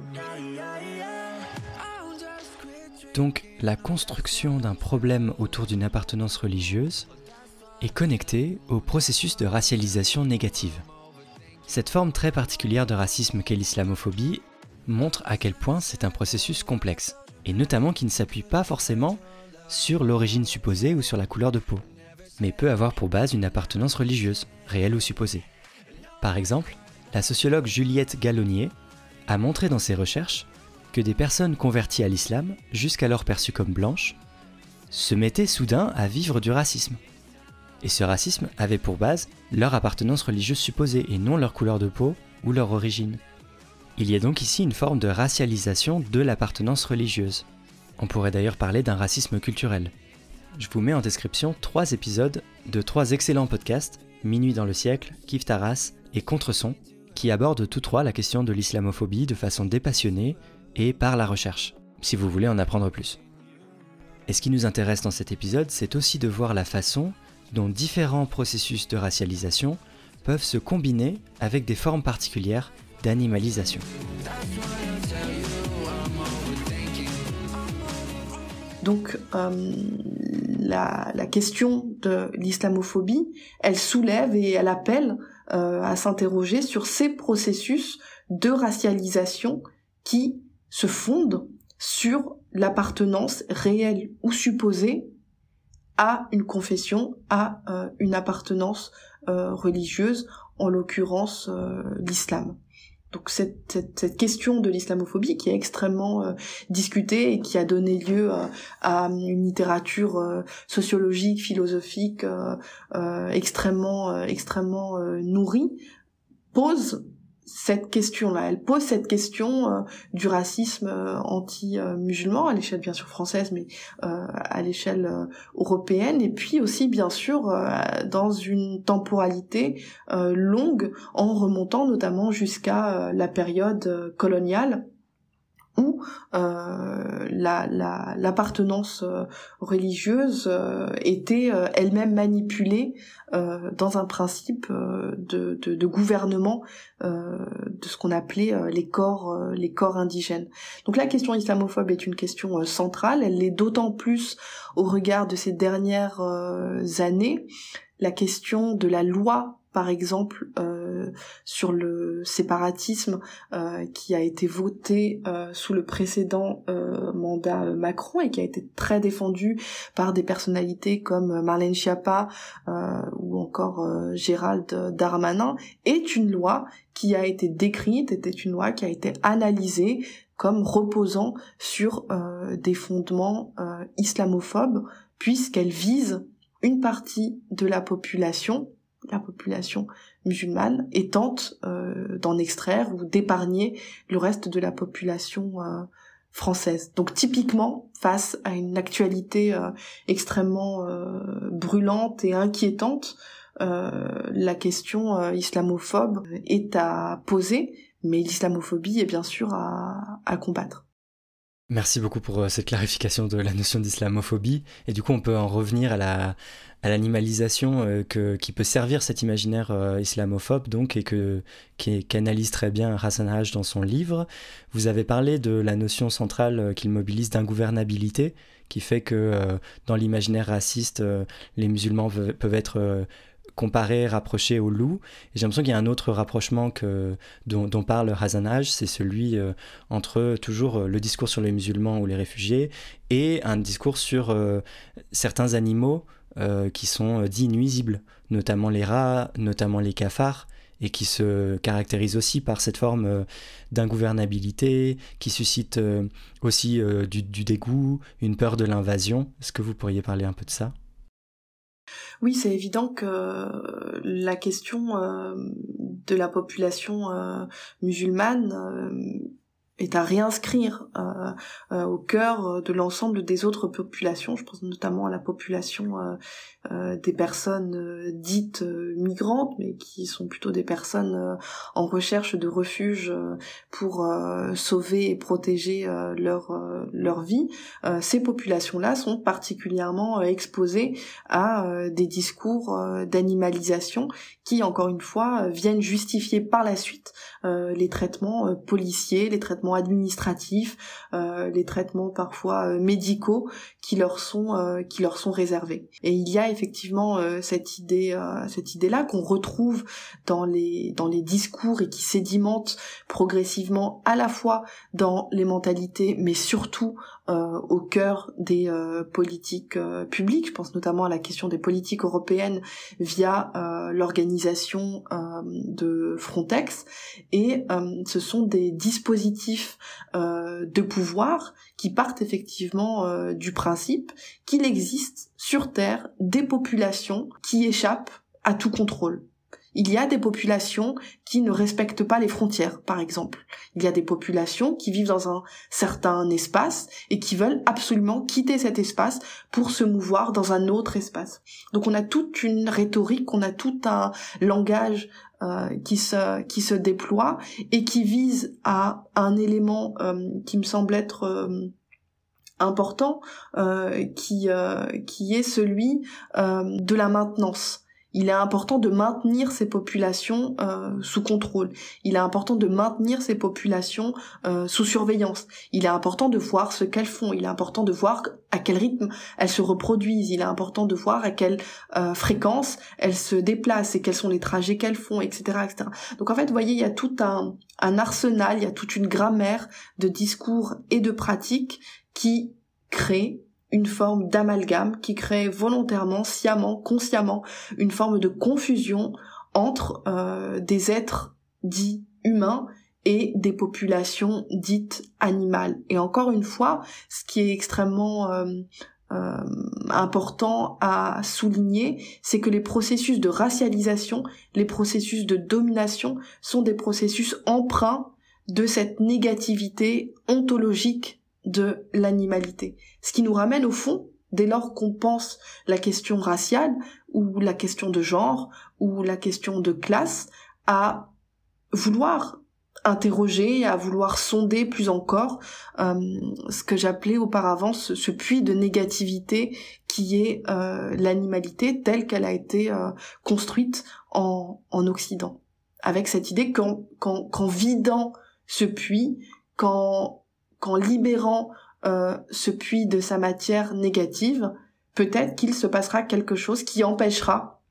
Donc la construction d'un problème autour d'une appartenance religieuse est connectée au processus de racialisation négative. Cette forme très particulière de racisme qu'est l'islamophobie montre à quel point c'est un processus complexe, et notamment qui ne s'appuie pas forcément sur l'origine supposée ou sur la couleur de peau, mais peut avoir pour base une appartenance religieuse, réelle ou supposée. Par exemple, la sociologue Juliette Gallonnier a montré dans ses recherches que des personnes converties à l'islam, jusqu'alors perçues comme blanches, se mettaient soudain à vivre du racisme. Et ce racisme avait pour base leur appartenance religieuse supposée et non leur couleur de peau ou leur origine. Il y a donc ici une forme de racialisation de l'appartenance religieuse. On pourrait d'ailleurs parler d'un racisme culturel. Je vous mets en description trois épisodes de trois excellents podcasts, Minuit dans le siècle, Kif Taras et Contreson, qui abordent tous trois la question de l'islamophobie de façon dépassionnée et par la recherche, si vous voulez en apprendre plus. Et ce qui nous intéresse dans cet épisode, c'est aussi de voir la façon dont différents processus de racialisation peuvent se combiner avec des formes particulières d'animalisation. Donc euh, la, question de l'islamophobie, elle soulève et elle appelle euh, à s'interroger sur ces processus de racialisation qui se fondent sur l'appartenance réelle ou supposée à une confession, à euh, une appartenance religieuse, en l'occurrence l'islam. Donc cette, cette, question de l'islamophobie qui est extrêmement euh, discutée et qui a donné lieu euh, à une littérature euh, sociologique, philosophique extrêmement extrêmement nourrie pose cette question-là. Elle pose cette question euh, du racisme euh, anti-musulman à l'échelle bien sûr française, mais euh, à l'échelle européenne, et puis aussi bien sûr dans une temporalité longue, en remontant notamment jusqu'à la période coloniale où euh, l'appartenance la, euh, religieuse euh, était euh, elle-même manipulée dans un principe de, de, de, gouvernement de ce qu'on appelait les corps les corps indigènes. Donc la question islamophobe est une question centrale, elle l'est d'autant plus au regard de ces dernières années. La question de la loi par exemple euh, sur le séparatisme euh, qui a été voté euh, sous le précédent mandat Macron et qui a été très défendu par des personnalités comme Marlène Schiappa ou encore Gérald Darmanin, est une loi qui a été décrite, était une loi qui a été analysée comme reposant sur des fondements islamophobes, puisqu'elle vise une partie de la population, la population musulmane, et tente d'en extraire ou d'épargner le reste de la population française. Donc typiquement, face à une actualité euh, extrêmement euh, brûlante et inquiétante, euh, la question islamophobe est à poser, mais l'islamophobie est bien sûr à combattre. Merci beaucoup pour cette clarification de la notion d'islamophobie. Et du coup, on peut en revenir à la, à l'animalisation euh, qui peut servir cet imaginaire euh, islamophobe donc et que qu'analyse très bien Hassan Haj dans son livre. Vous avez parlé de la notion centrale euh, qu'il mobilise d'ingouvernabilité qui fait que dans l'imaginaire raciste les musulmans peuvent être comparés, rapprochés aux loups. Et j'ai l'impression qu'il y a un autre rapprochement dont, parle Hassan Haj, c'est celui entre toujours le discours sur les musulmans ou les réfugiés et un discours sur certains animaux euh, qui sont euh, dits nuisibles, notamment les rats, notamment les cafards, et qui se caractérisent aussi par cette forme euh, d'ingouvernabilité, qui suscite aussi du, dégoût, une peur de l'invasion. Est-ce que vous pourriez parler un peu de ça? Oui, c'est évident que la question de la population musulmane est à réinscrire euh, euh, au cœur de l'ensemble des autres populations. Je pense notamment à la population euh, des personnes dites migrantes, mais qui sont plutôt des personnes en recherche de refuge pour sauver et protéger leur leur vie. ces populations-là sont particulièrement exposées à des discours d'animalisation qui, encore une fois, viennent justifier par la suite les traitements policiers, les traitements administratifs, euh, les traitements parfois euh, médicaux qui leur sont euh, qui leur sont réservés. Et il y a effectivement cette idée cette idée là qu'on retrouve dans les dans les discours et qui sédimente progressivement à la fois dans les mentalités mais surtout au cœur des politiques publiques. Je pense notamment à la question des politiques européennes via l'organisation de Frontex et ce sont des dispositifs euh, de pouvoir qui partent effectivement euh, du principe qu'il existe sur Terre des populations qui échappent à tout contrôle. Il y a des populations qui ne respectent pas les frontières, par exemple. Il y a des populations qui vivent dans un certain espace et qui veulent absolument quitter cet espace pour se mouvoir dans un autre espace. Donc on a toute une rhétorique, on a tout un langage euh, qui se déploie et qui vise à un élément euh, qui me semble être euh, important qui est celui de la maintenance il est important de maintenir ces populations euh, sous contrôle. Il est important de maintenir ces populations euh, sous surveillance. Il est important de voir ce qu'elles font. Il est important de voir à quel rythme elles se reproduisent. Il est important de voir à quelle euh, fréquence elles se déplacent et quels sont les trajets qu'elles font, etc., etc. Donc en fait, vous voyez, il y a tout un, un arsenal, il y a toute une grammaire de discours et de pratiques qui créent une forme d'amalgame qui crée volontairement, sciemment, consciemment une forme de confusion entre euh, des êtres dits humains et des populations dites animales. Et encore une fois, ce qui est extrêmement euh, euh, important à souligner, c'est que les processus de racialisation, les processus de domination sont des processus emprunts de cette négativité ontologique de l'animalité. Ce qui nous ramène au fond, dès lors qu'on pense la question raciale ou la question de genre ou la question de classe, à vouloir interroger, à vouloir sonder plus encore euh, ce que j'appelais auparavant ce, puits de négativité qui est euh, l'animalité telle qu'elle a été euh, construite en, en Occident. Avec cette idée qu'en vidant ce puits, qu'en qu'en libérant euh, ce puits de sa matière négative, peut-être qu'il se passera quelque chose qui empêchera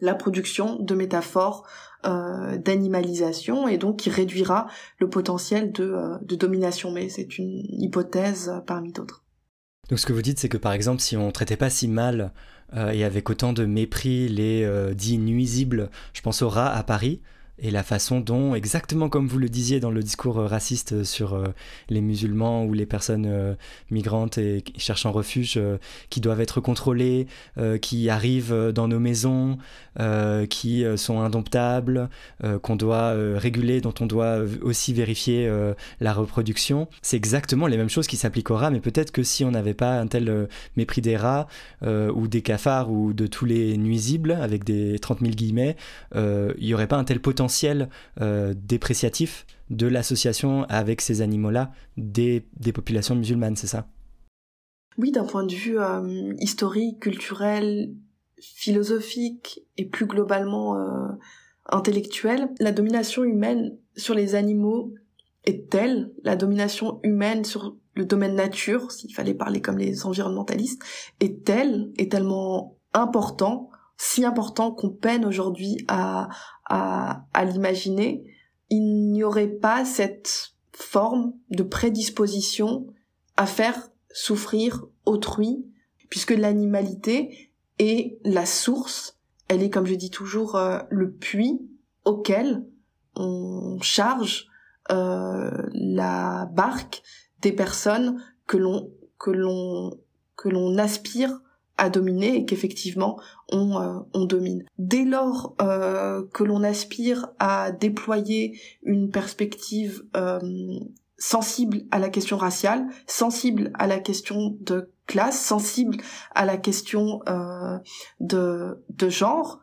la production de métaphores euh, d'animalisation et donc qui réduira le potentiel de, euh, domination. Mais c'est une hypothèse parmi d'autres. Donc ce que vous dites, c'est que par exemple, si on traitait pas si mal et avec autant de mépris les dits nuisibles, je pense aux rats à Paris, et la façon dont, exactement comme vous le disiez dans le discours euh, raciste euh, sur euh, les musulmans ou les personnes migrantes et cherchant refuge, qui doivent être contrôlées, qui arrivent dans nos maisons, qui sont indomptables, qu'on doit réguler, dont on doit aussi vérifier la reproduction, c'est exactement les mêmes choses qui s'appliquent aux rats, mais peut-être que si on n'avait pas un tel mépris des rats ou des cafards ou de tous les nuisibles, avec des 30 000 guillemets, il n'y aurait pas un tel potentiel euh, dépréciatif de l'association avec ces animaux-là des, populations musulmanes, c'est ça? Oui, d'un point de vue euh, historique, culturel, philosophique et plus globalement euh, intellectuel, la domination humaine sur les animaux est telle, la domination humaine sur le domaine nature, s'il fallait parler comme les environnementalistes, est telle, est tellement important si important qu'on peine aujourd'hui à, à, l'imaginer, il n'y aurait pas cette forme de prédisposition à faire souffrir autrui, puisque l'animalité est la source, elle est, comme je dis toujours, euh, le puits auquel on charge euh, la barque des personnes que l'on que l'on que l'on aspire à dominer et qu'effectivement on, euh, domine. Dès lors euh, que l'on aspire à déployer une perspective euh, sensible à la question raciale, sensible à la question de classe, sensible à la question de genre,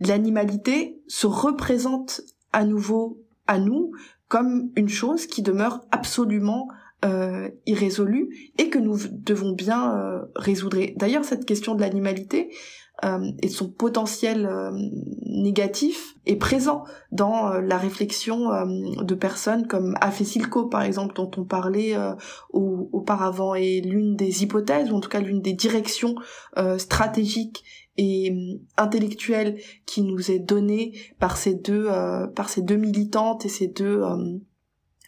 l'animalité se représente à nouveau à nous comme une chose qui demeure absolument euh, irrésolu et que nous devons bien euh, résoudre. D'ailleurs, cette question de l'animalité euh, et de son potentiel euh, négatif est présent dans la réflexion de personnes comme Afesilko, par exemple, dont on parlait auparavant, et l'une des hypothèses, ou en tout cas l'une des directions stratégiques et intellectuelles qui nous est donnée par ces deux par ces deux militantes et ces deux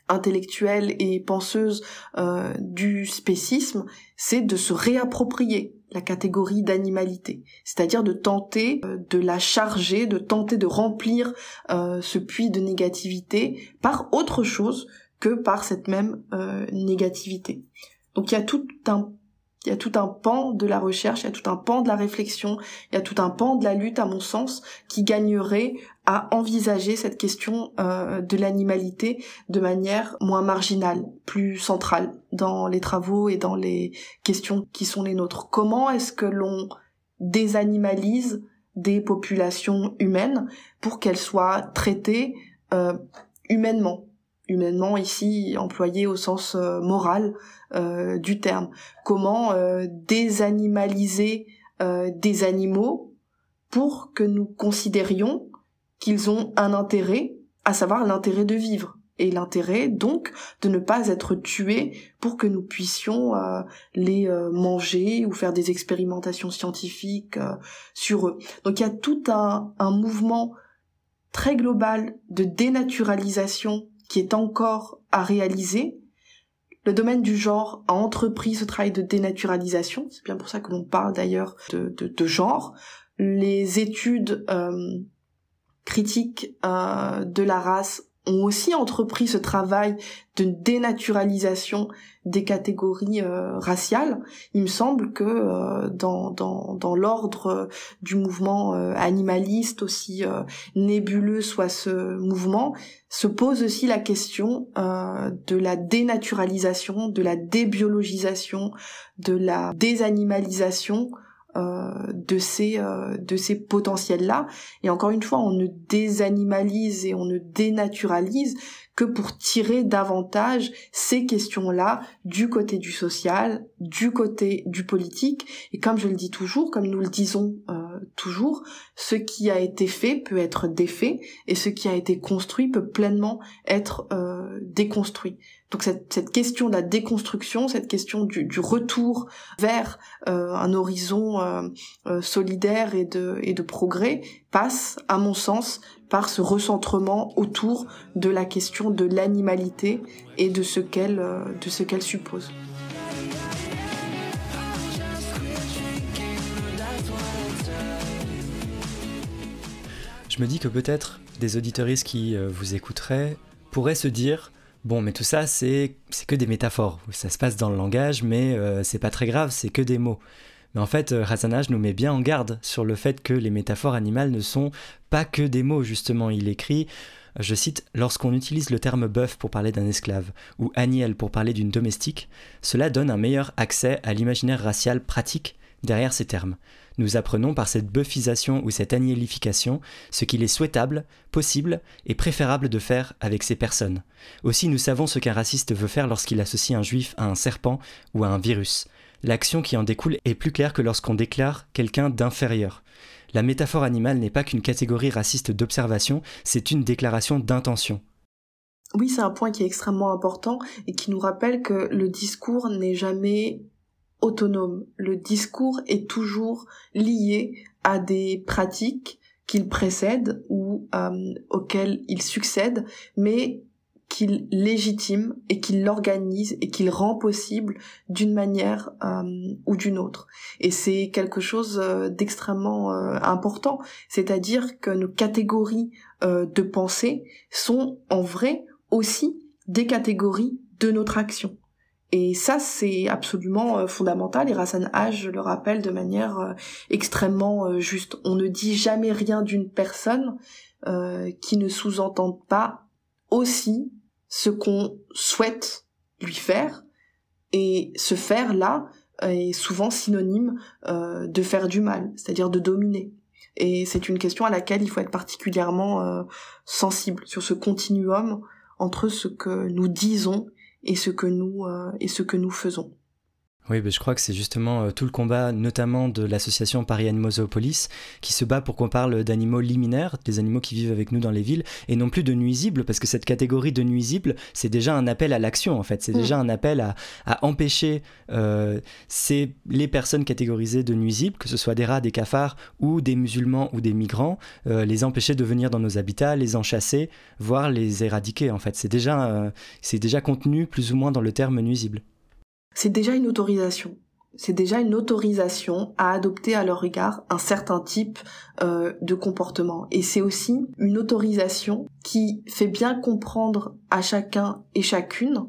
intellectuelle et penseuse euh, du spécisme, c'est de se réapproprier la catégorie d'animalité, c'est-à-dire de tenter euh, de la charger, de tenter de remplir euh, ce puits de négativité par autre chose que par cette même négativité. Donc il y a tout un il y a tout un pan de la recherche, il y a tout un pan de la réflexion, il y a tout un pan de la lutte, à mon sens, qui gagnerait à envisager cette question euh, de l'animalité de manière moins marginale, plus centrale dans les travaux et dans les questions qui sont les nôtres. Comment est-ce que l'on désanimalise des populations humaines pour qu'elles soient traitées euh, humainement? Humainement ici employé au sens euh, moral euh, du terme. Comment euh, désanimaliser des animaux pour que nous considérions qu'ils ont un intérêt, à savoir l'intérêt de vivre et l'intérêt donc de ne pas être tués pour que nous puissions les manger ou faire des expérimentations scientifiques sur eux. Donc il y a tout un, un mouvement très global de dénaturalisation qui est encore à réaliser. Le domaine du genre a entrepris ce travail de dénaturalisation, c'est bien pour ça que l'on parle d'ailleurs de, de, genre. Les études euh, critiques euh, de la race ont aussi entrepris ce travail de dénaturalisation des catégories euh, raciales. Il me semble que euh, dans, dans, dans l'ordre du mouvement animaliste, aussi nébuleux soit ce mouvement, se pose aussi la question de la dénaturalisation, de la débiologisation, de la désanimalisation de ces euh, de ces potentiels là et encore une fois on ne désanimalise et on ne dénaturalise que pour tirer davantage ces questions là du côté du social du côté du politique. Et comme je le dis toujours comme nous le disons euh, toujours ce qui a été fait peut être défait et ce qui a été construit peut pleinement être déconstruit donc cette, question de la déconstruction, cette question du, retour vers euh, un horizon euh, euh, solidaire et de, progrès passe, à mon sens, par ce recentrement autour de la question de l'animalité et de ce qu'elle de ce qu'elle suppose. Je me dis que peut-être des auditoristes qui vous écouteraient pourraient se dire Bon, mais tout ça, c'est que des métaphores. Ça se passe dans le langage, mais c'est pas très grave, c'est que des mots. Mais en fait, Razanaj nous met bien en garde sur le fait que les métaphores animales ne sont pas que des mots, justement. Il écrit je cite, Lorsqu'on utilise le terme bœuf pour parler d'un esclave ou aniel pour parler d'une domestique, cela donne un meilleur accès à l'imaginaire racial pratique derrière ces termes. Nous apprenons par cette bœufisation ou cette anielification ce qu'il est souhaitable, possible et préférable de faire avec ces personnes. Aussi nous savons ce qu'un raciste veut faire lorsqu'il associe un juif à un serpent ou à un virus. L'action qui en découle est plus claire que lorsqu'on déclare quelqu'un d'inférieur. La métaphore animale n'est pas qu'une catégorie raciste d'observation, c'est une déclaration d'intention. Oui, c'est un point qui est extrêmement important et qui nous rappelle que le discours n'est jamais autonome. Le discours est toujours lié à des pratiques qu'il précède ou euh, auxquelles il succède, mais qu'il légitime et qu'il l'organise et qu'il rend possible d'une manière euh, ou d'une autre. Et c'est quelque chose euh, d'extrêmement important, c'est-à-dire que nos catégories de pensée sont en vrai aussi des catégories de notre action. Et ça, c'est absolument fondamental. Et Rassan H le rappelle de manière extrêmement juste. On ne dit jamais rien d'une personne qui ne sous-entende pas aussi ce qu'on souhaite lui faire et se faire là est souvent synonyme euh, de faire du mal, c'est-à-dire de dominer. Et c'est une question à laquelle il faut être particulièrement euh, sensible sur ce continuum entre ce que nous disons et ce que nous euh, et ce que nous faisons. Oui, je crois que c'est justement euh, tout le combat, notamment de l'association Paris Animaux Zoopolis, qui se bat pour qu'on parle d'animaux liminaires, des animaux qui vivent avec nous dans les villes, et non plus de nuisibles, parce que cette catégorie de nuisibles, c'est déjà un appel à l'action, en fait. C'est mm. déjà un appel à, empêcher euh, les personnes catégorisées de nuisibles, que ce soit des rats, des cafards, ou des musulmans ou des migrants, euh, les empêcher de venir dans nos habitats, les enchasser, voire les éradiquer, en fait. C'est déjà, c'est déjà contenu plus ou moins dans le terme nuisible c'est déjà une autorisation. C'est déjà une autorisation à adopter à leur égard un certain type euh, de comportement. Et c'est aussi une autorisation qui fait bien comprendre à chacun et chacune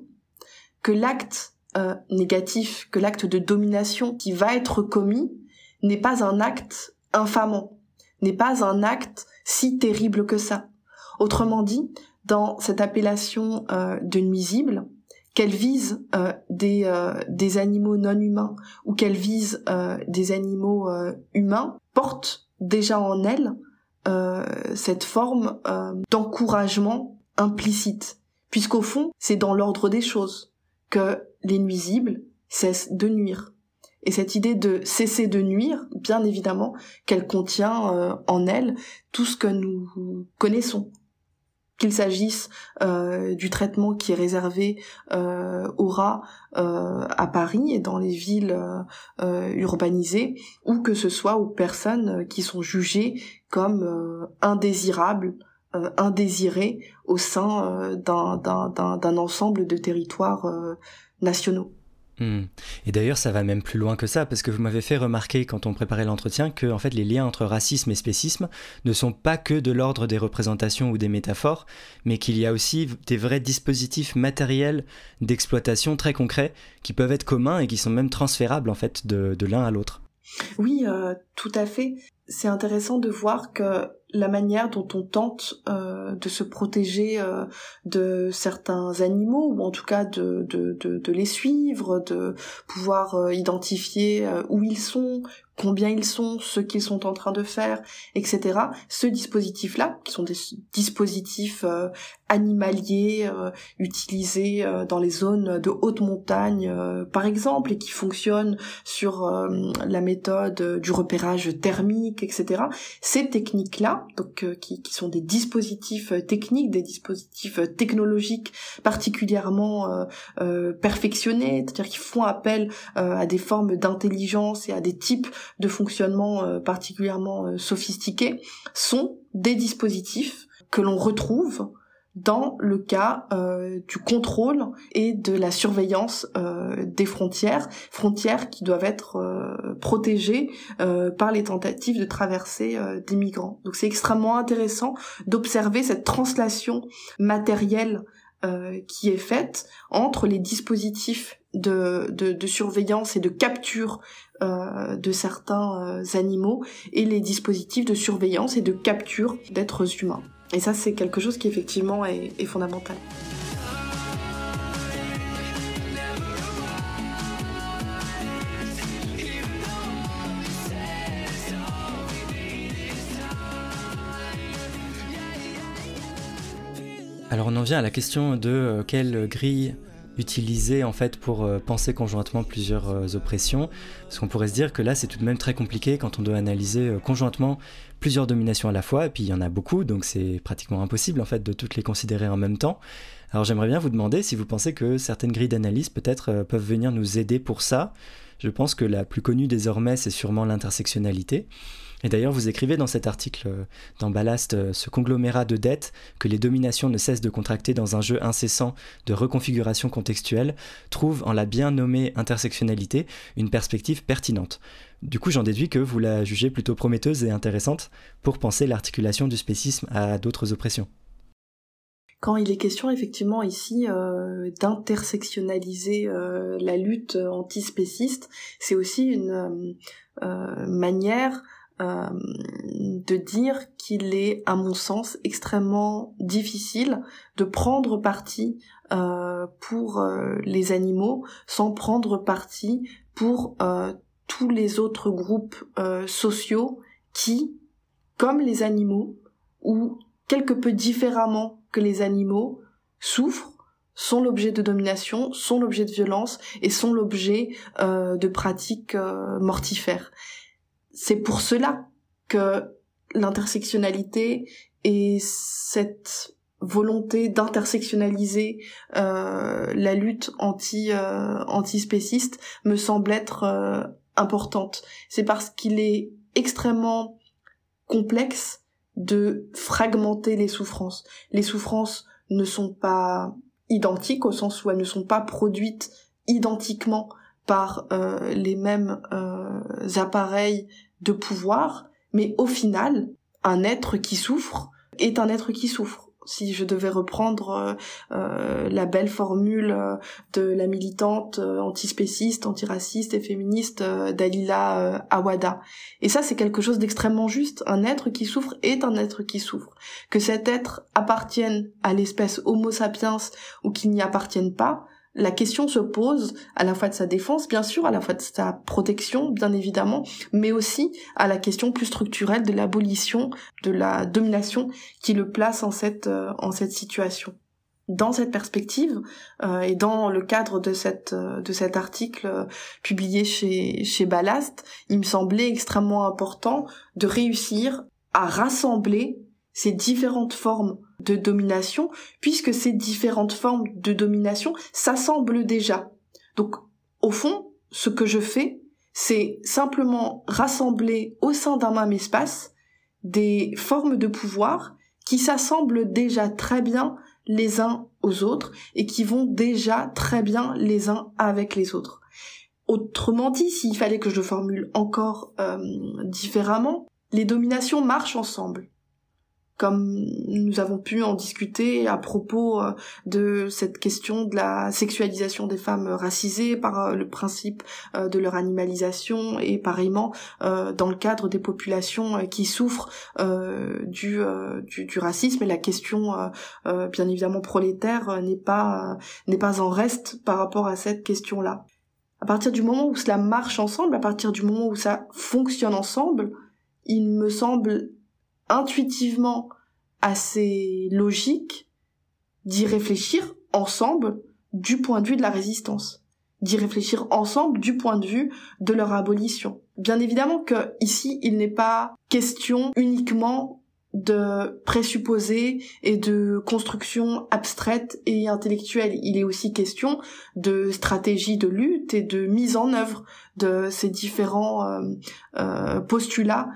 que l'acte euh, négatif, que l'acte de domination qui va être commis n'est pas un acte infamant, n'est pas un acte si terrible que ça. Autrement dit, dans cette appellation euh, de nuisible, qu'elle vise euh, des, euh, des animaux non humains ou qu'elle vise euh, des animaux humains, porte déjà en elle cette forme d'encouragement implicite, puisqu'au fond, c'est dans l'ordre des choses que les nuisibles cessent de nuire. Et cette idée de cesser de nuire, bien évidemment, qu'elle contient en elle tout ce que nous connaissons, qu'il s'agisse euh, du traitement qui est réservé euh, aux rats euh, à Paris et dans les villes urbanisées, ou que ce soit aux personnes qui sont jugées comme indésirables, indésirées au sein d'un ensemble de territoires nationaux. Hmm. Et d'ailleurs, ça va même plus loin que ça, parce que vous m'avez fait remarquer quand on préparait l'entretien que en fait, les liens entre racisme et spécisme ne sont pas que de l'ordre des représentations ou des métaphores, mais qu'il y a aussi des vrais dispositifs matériels d'exploitation très concrets qui peuvent être communs et qui sont même transférables en fait de, l'un à l'autre. Oui, euh, tout à fait. C'est intéressant de voir que la manière dont on tente euh, de se protéger euh, de certains animaux ou en tout cas de, de, les suivre, de pouvoir euh, identifier où ils sont, combien ils sont, ce qu'ils sont en train de faire, etc. Ce dispositif-là, qui sont des dispositifs euh, animaliers euh, utilisés euh, dans les zones de haute montagne, par exemple, et qui fonctionnent sur la méthode du repérage thermique, etc. Ces techniques-là, donc qui, qui, sont des dispositifs techniques, des dispositifs technologiques particulièrement perfectionnés, c'est-à-dire qui font appel à des formes d'intelligence et à des types de fonctionnement euh, particulièrement euh, sophistiqués sont des dispositifs que l'on retrouve dans le cas euh, du contrôle et de la surveillance des frontières, frontières qui doivent être protégées par les tentatives de traversée des migrants. Donc c'est extrêmement intéressant d'observer cette translation matérielle qui est faite entre les dispositifs de, surveillance et de capture de certains animaux et les dispositifs de surveillance et de capture d'êtres humains. Et ça, c'est quelque chose qui effectivement est, fondamental. Alors on en vient à la question de euh, quelle grille utiliser en fait pour euh, penser conjointement plusieurs euh, oppressions. Parce qu'on pourrait se dire que là c'est tout de même très compliqué quand on doit analyser euh, conjointement plusieurs dominations à la fois, et puis il y en a beaucoup, donc c'est pratiquement impossible en fait de toutes les considérer en même temps. Alors j'aimerais bien vous demander si vous pensez que certaines grilles d'analyse peut-être peuvent venir nous aider pour ça. Je pense que la plus connue désormais c'est sûrement l'intersectionnalité. Et d'ailleurs, vous écrivez dans cet article euh, dans Ballast euh, ce conglomérat de dettes que les dominations ne cessent de contracter dans un jeu incessant de reconfiguration contextuelle trouve en la bien nommée intersectionnalité une perspective pertinente. Du coup, j'en déduis que vous la jugez plutôt prometteuse et intéressante pour penser l'articulation du spécisme à d'autres oppressions quand il est question effectivement ici euh, d'intersectionnaliser la lutte antispéciste, c'est aussi une manière euh, de dire qu'il est, à mon sens, extrêmement difficile de prendre parti euh, pour euh, les animaux sans prendre parti pour tous les autres groupes sociaux qui, comme les animaux, ou quelque peu différemment que les animaux, souffrent sont l'objet de domination, sont l'objet de violence et sont l'objet de pratiques mortifères c'est pour cela que l'intersectionnalité et cette volonté d'intersectionnaliser euh, la lutte anti euh, antispéciste me semble être euh, importante. C'est parce qu'il est extrêmement complexe de fragmenter les souffrances. Les souffrances ne sont pas identiques au sens où elles ne sont pas produites identiquement par euh, les mêmes euh, appareils de pouvoir, mais au final, un être qui souffre est un être qui souffre. Si je devais reprendre euh, euh la belle formule euh, de la militante euh, antispéciste, antiraciste et féministe Dalila Awada. Et ça, c'est quelque chose d'extrêmement juste. Un être qui souffre est un être qui souffre. Que cet être appartienne à l'espèce Homo sapiens ou qu'il n'y appartienne pas, la question se pose à la fois de sa défense, bien sûr, à la fois de sa protection, bien évidemment, mais aussi à la question plus structurelle de l'abolition de la domination qui le place en cette, euh, en cette situation. Dans cette perspective euh, et dans le cadre de cette euh, de cet article publié chez chez Ballast, il me semblait extrêmement important de réussir à rassembler ces différentes formes de domination, puisque ces différentes formes de domination s'assemblent déjà. Donc, au fond, ce que je fais, c'est simplement rassembler au sein d'un même espace des formes de pouvoir qui s'assemblent déjà très bien les uns aux autres et qui vont déjà très bien les uns avec les autres. Autrement dit, s'il fallait que je le formule encore euh, différemment, les dominations marchent ensemble comme nous avons pu en discuter à propos euh, de cette question de la sexualisation des femmes racisées par euh, le principe euh, de leur animalisation et pareillement dans le cadre des populations qui souffrent du, du, racisme et la question bien évidemment prolétaire n'est pas n'est pas en reste par rapport à cette question-là. À partir du moment où cela marche ensemble, à partir du moment où ça fonctionne ensemble, il me semble intuitivement assez logique d'y réfléchir ensemble du point de vue de la résistance, d'y réfléchir ensemble du point de vue de leur abolition. Bien évidemment que ici, il n'est pas question uniquement de présupposés et de construction abstraite et intellectuelle. Il est aussi question de stratégie de lutte et de mise en œuvre de ces différents euh, euh, postulats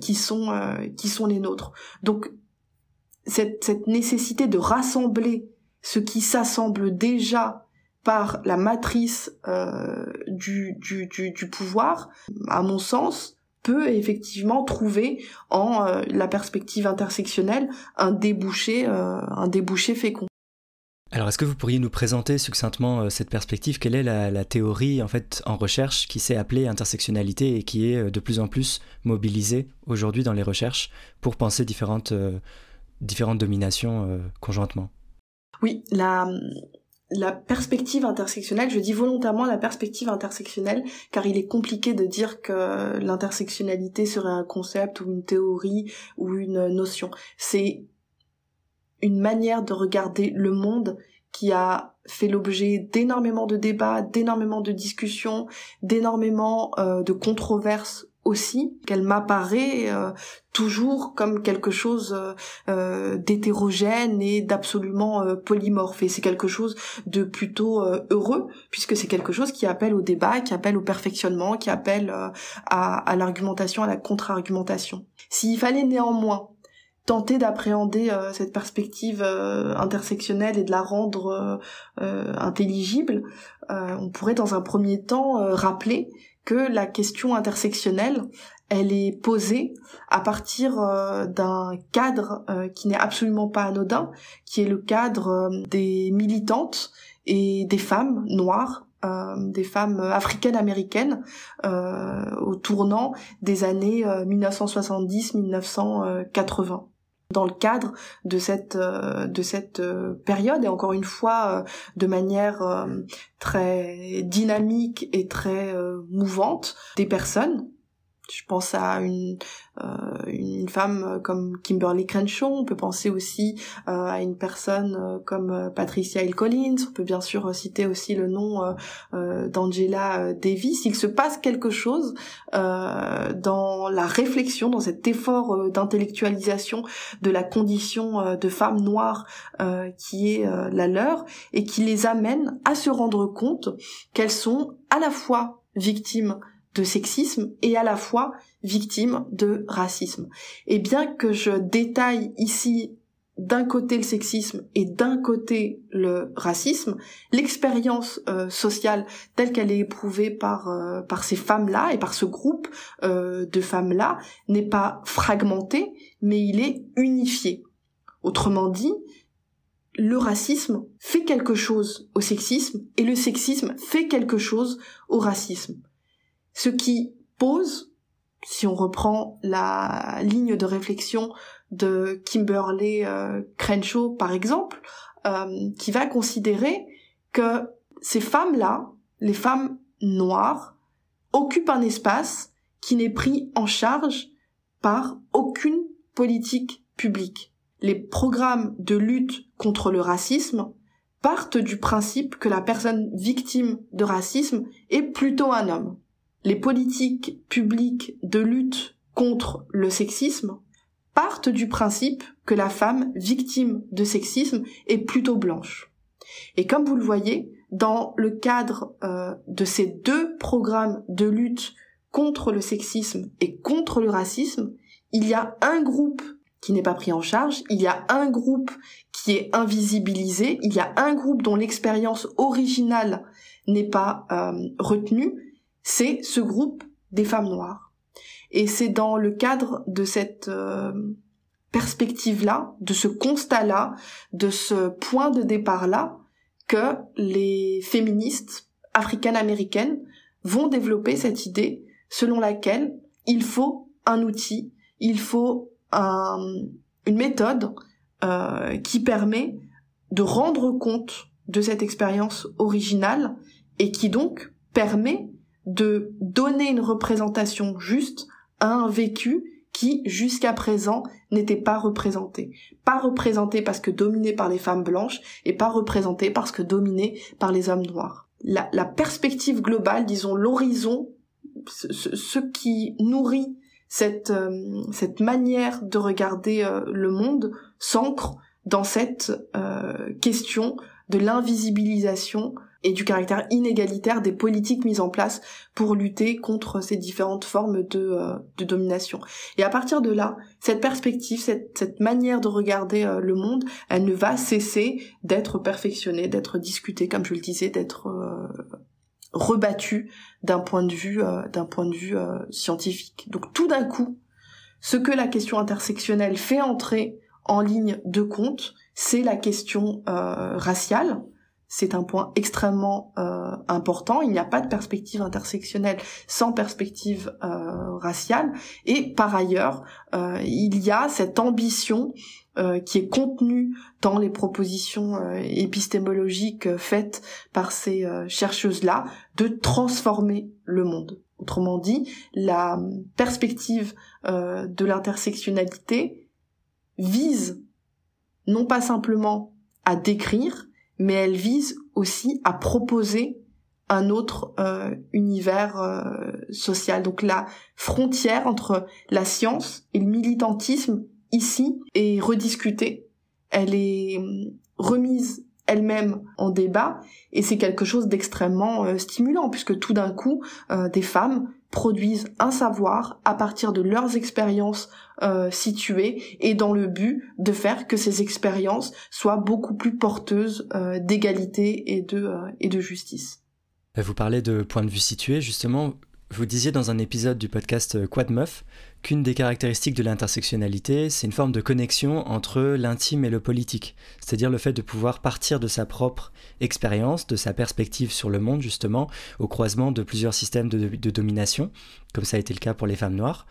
qui sont qui sont les nôtres. Donc cette, cette nécessité de rassembler ce qui s'assemble déjà par la matrice euh, du, du, du, du, pouvoir, à mon sens, peut effectivement trouver en euh, la perspective intersectionnelle un débouché, euh, un débouché fécond. Alors, est-ce que vous pourriez nous présenter succinctement euh, cette perspective? Quelle est la, théorie en fait en recherche qui s'est appelée intersectionnalité et qui est euh, de plus en plus mobilisée aujourd'hui dans les recherches pour penser différentes, euh, dominations conjointement? Oui, la, la perspective intersectionnelle, je dis volontairement la perspective intersectionnelle, car il est compliqué de dire que l'intersectionnalité serait un concept ou une théorie ou une notion. Une manière de regarder le monde qui a fait l'objet d'énormément de débats, d'énormément de discussions, d'énormément euh, de controverses aussi, qu'elle m'apparaît euh, toujours comme quelque chose euh, d'hétérogène et d'absolument polymorphe. Et c'est quelque chose de plutôt heureux, puisque c'est quelque chose qui appelle au débat, qui appelle au perfectionnement, qui appelle à, à l'argumentation, à la contre-argumentation. S'il fallait néanmoins tenter d'appréhender euh, cette perspective euh, intersectionnelle et de la rendre euh, intelligible, on pourrait dans un premier temps rappeler que la question intersectionnelle, elle est posée à partir d'un cadre qui n'est absolument pas anodin, qui est le cadre des militantes et des femmes noires des femmes africaines-américaines au tournant des années 1970-1980 dans le cadre de cette euh, de cette euh, période. Et encore une fois euh, de manière très dynamique et très mouvante des personnes je pense à une euh, une femme comme Kimberly Crenshaw. On peut penser aussi euh, à une personne euh, comme Patricia Hill Collins. On peut bien sûr citer aussi le nom d'Angela Davis. Il se passe quelque chose dans la réflexion, dans cet effort d'intellectualisation de la condition de femme noire qui est la leur et qui les amène à se rendre compte qu'elles sont à la fois victimes de sexisme et à la fois victime de racisme. Et bien que je détaille ici d'un côté le sexisme et d'un côté le racisme, l'expérience euh, sociale telle qu'elle est éprouvée par euh, par ces femmes-là et par ce groupe euh, de femmes-là n'est pas fragmenté, mais il est unifié. Autrement dit, le racisme fait quelque chose au sexisme et le sexisme fait quelque chose au racisme. Ce qui pose, si on reprend la ligne de réflexion de Kimberly euh, Crenshaw par exemple, euh, qui va considérer que ces femmes-là, les femmes noires, occupent un espace qui n'est pris en charge par aucune politique publique. Les programmes de lutte contre le racisme partent du principe que la personne victime de racisme est plutôt un homme les politiques publiques de lutte contre le sexisme partent du principe que la femme victime de sexisme est plutôt blanche. Et comme vous le voyez, dans le cadre euh, de ces deux programmes de lutte contre le sexisme et contre le racisme, il y a un groupe qui n'est pas pris en charge, il y a un groupe qui est invisibilisé, il y a un groupe dont l'expérience originale n'est pas euh, retenue, c'est ce groupe des femmes noires. Et c'est dans le cadre de cette euh, perspective-là, de ce constat-là, de ce point de départ-là, que les féministes africaines-américaines vont développer cette idée selon laquelle il faut un outil, il faut une méthode euh, qui permet de rendre compte de cette expérience originale et qui donc permet de donner une représentation juste à un vécu qui jusqu'à présent n'était pas représenté. Pas représenté parce que dominé par les femmes blanches et pas représenté parce que dominé par les hommes noirs. La, perspective globale, disons l'horizon, ce, qui nourrit cette, euh, cette manière de regarder euh, le monde s'ancre dans cette euh, question de l'invisibilisation et du caractère inégalitaire des politiques mises en place pour lutter contre ces différentes formes de, euh, de domination. Et à partir de là, cette perspective, cette, cette manière de regarder euh, le monde, elle ne va cesser d'être perfectionnée, d'être discutée, comme je le disais, d'être euh, rebattue d'un point de vue, d'un point de vue scientifique. Donc tout d'un coup, ce que la question intersectionnelle fait entrer en ligne de compte, c'est la question raciale, c'est un point extrêmement euh, important. Il n'y a pas de perspective intersectionnelle sans perspective euh, raciale. Et par ailleurs, euh, il y a cette ambition qui est contenue dans les propositions épistémologiques faites par ces chercheuses-là de transformer le monde. Autrement dit, la perspective de l'intersectionnalité vise non pas simplement à décrire, mais elle vise aussi à proposer un autre euh, univers euh, social. Donc la frontière entre la science et le militantisme ici est rediscutée. Elle est hum, remise elle-même en débat et c'est quelque chose d'extrêmement euh, stimulant puisque tout d'un coup des femmes produisent un savoir à partir de leurs expériences euh, et dans le but de faire que ces expériences soient beaucoup plus porteuses euh, d'égalité et de euh, et de justice. Vous parlez de point de vue situé justement. Vous disiez dans un épisode du podcast Quad Meuf qu'une des caractéristiques de l'intersectionnalité, c'est une forme de connexion entre l'intime et le politique, c'est-à-dire le fait de pouvoir partir de sa propre expérience, de sa perspective sur le monde justement, au croisement de plusieurs systèmes de, domination, comme ça a été le cas pour les femmes noires.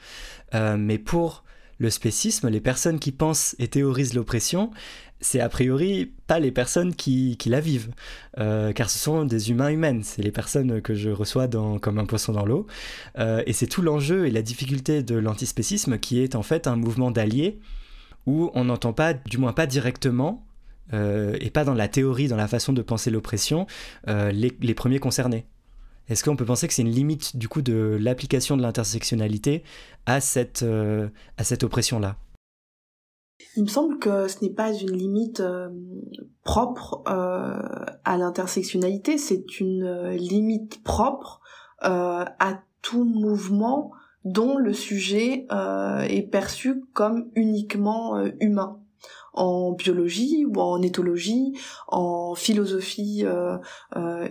Euh, mais pour le spécisme, les personnes qui pensent et théorisent l'oppression, c'est a priori pas les personnes qui, la vivent, euh, car ce sont des humains humaines, c'est les personnes que je reçois comme un poisson dans l'eau, euh, et c'est tout l'enjeu et la difficulté de l'antispécisme qui est en fait un mouvement d'alliés où on n'entend pas, du moins pas directement, euh, et pas dans la théorie, dans la façon de penser l'oppression, les, premiers concernés. Est-ce qu'on peut penser que c'est une limite du coup de l'application de l'intersectionnalité à cette, à cette oppression-là? Il me semble que ce n'est pas une limite euh, propre euh, à l'intersectionnalité, c'est une euh, limite propre à tout mouvement dont le sujet est perçu comme uniquement humain en biologie ou en éthologie, en philosophie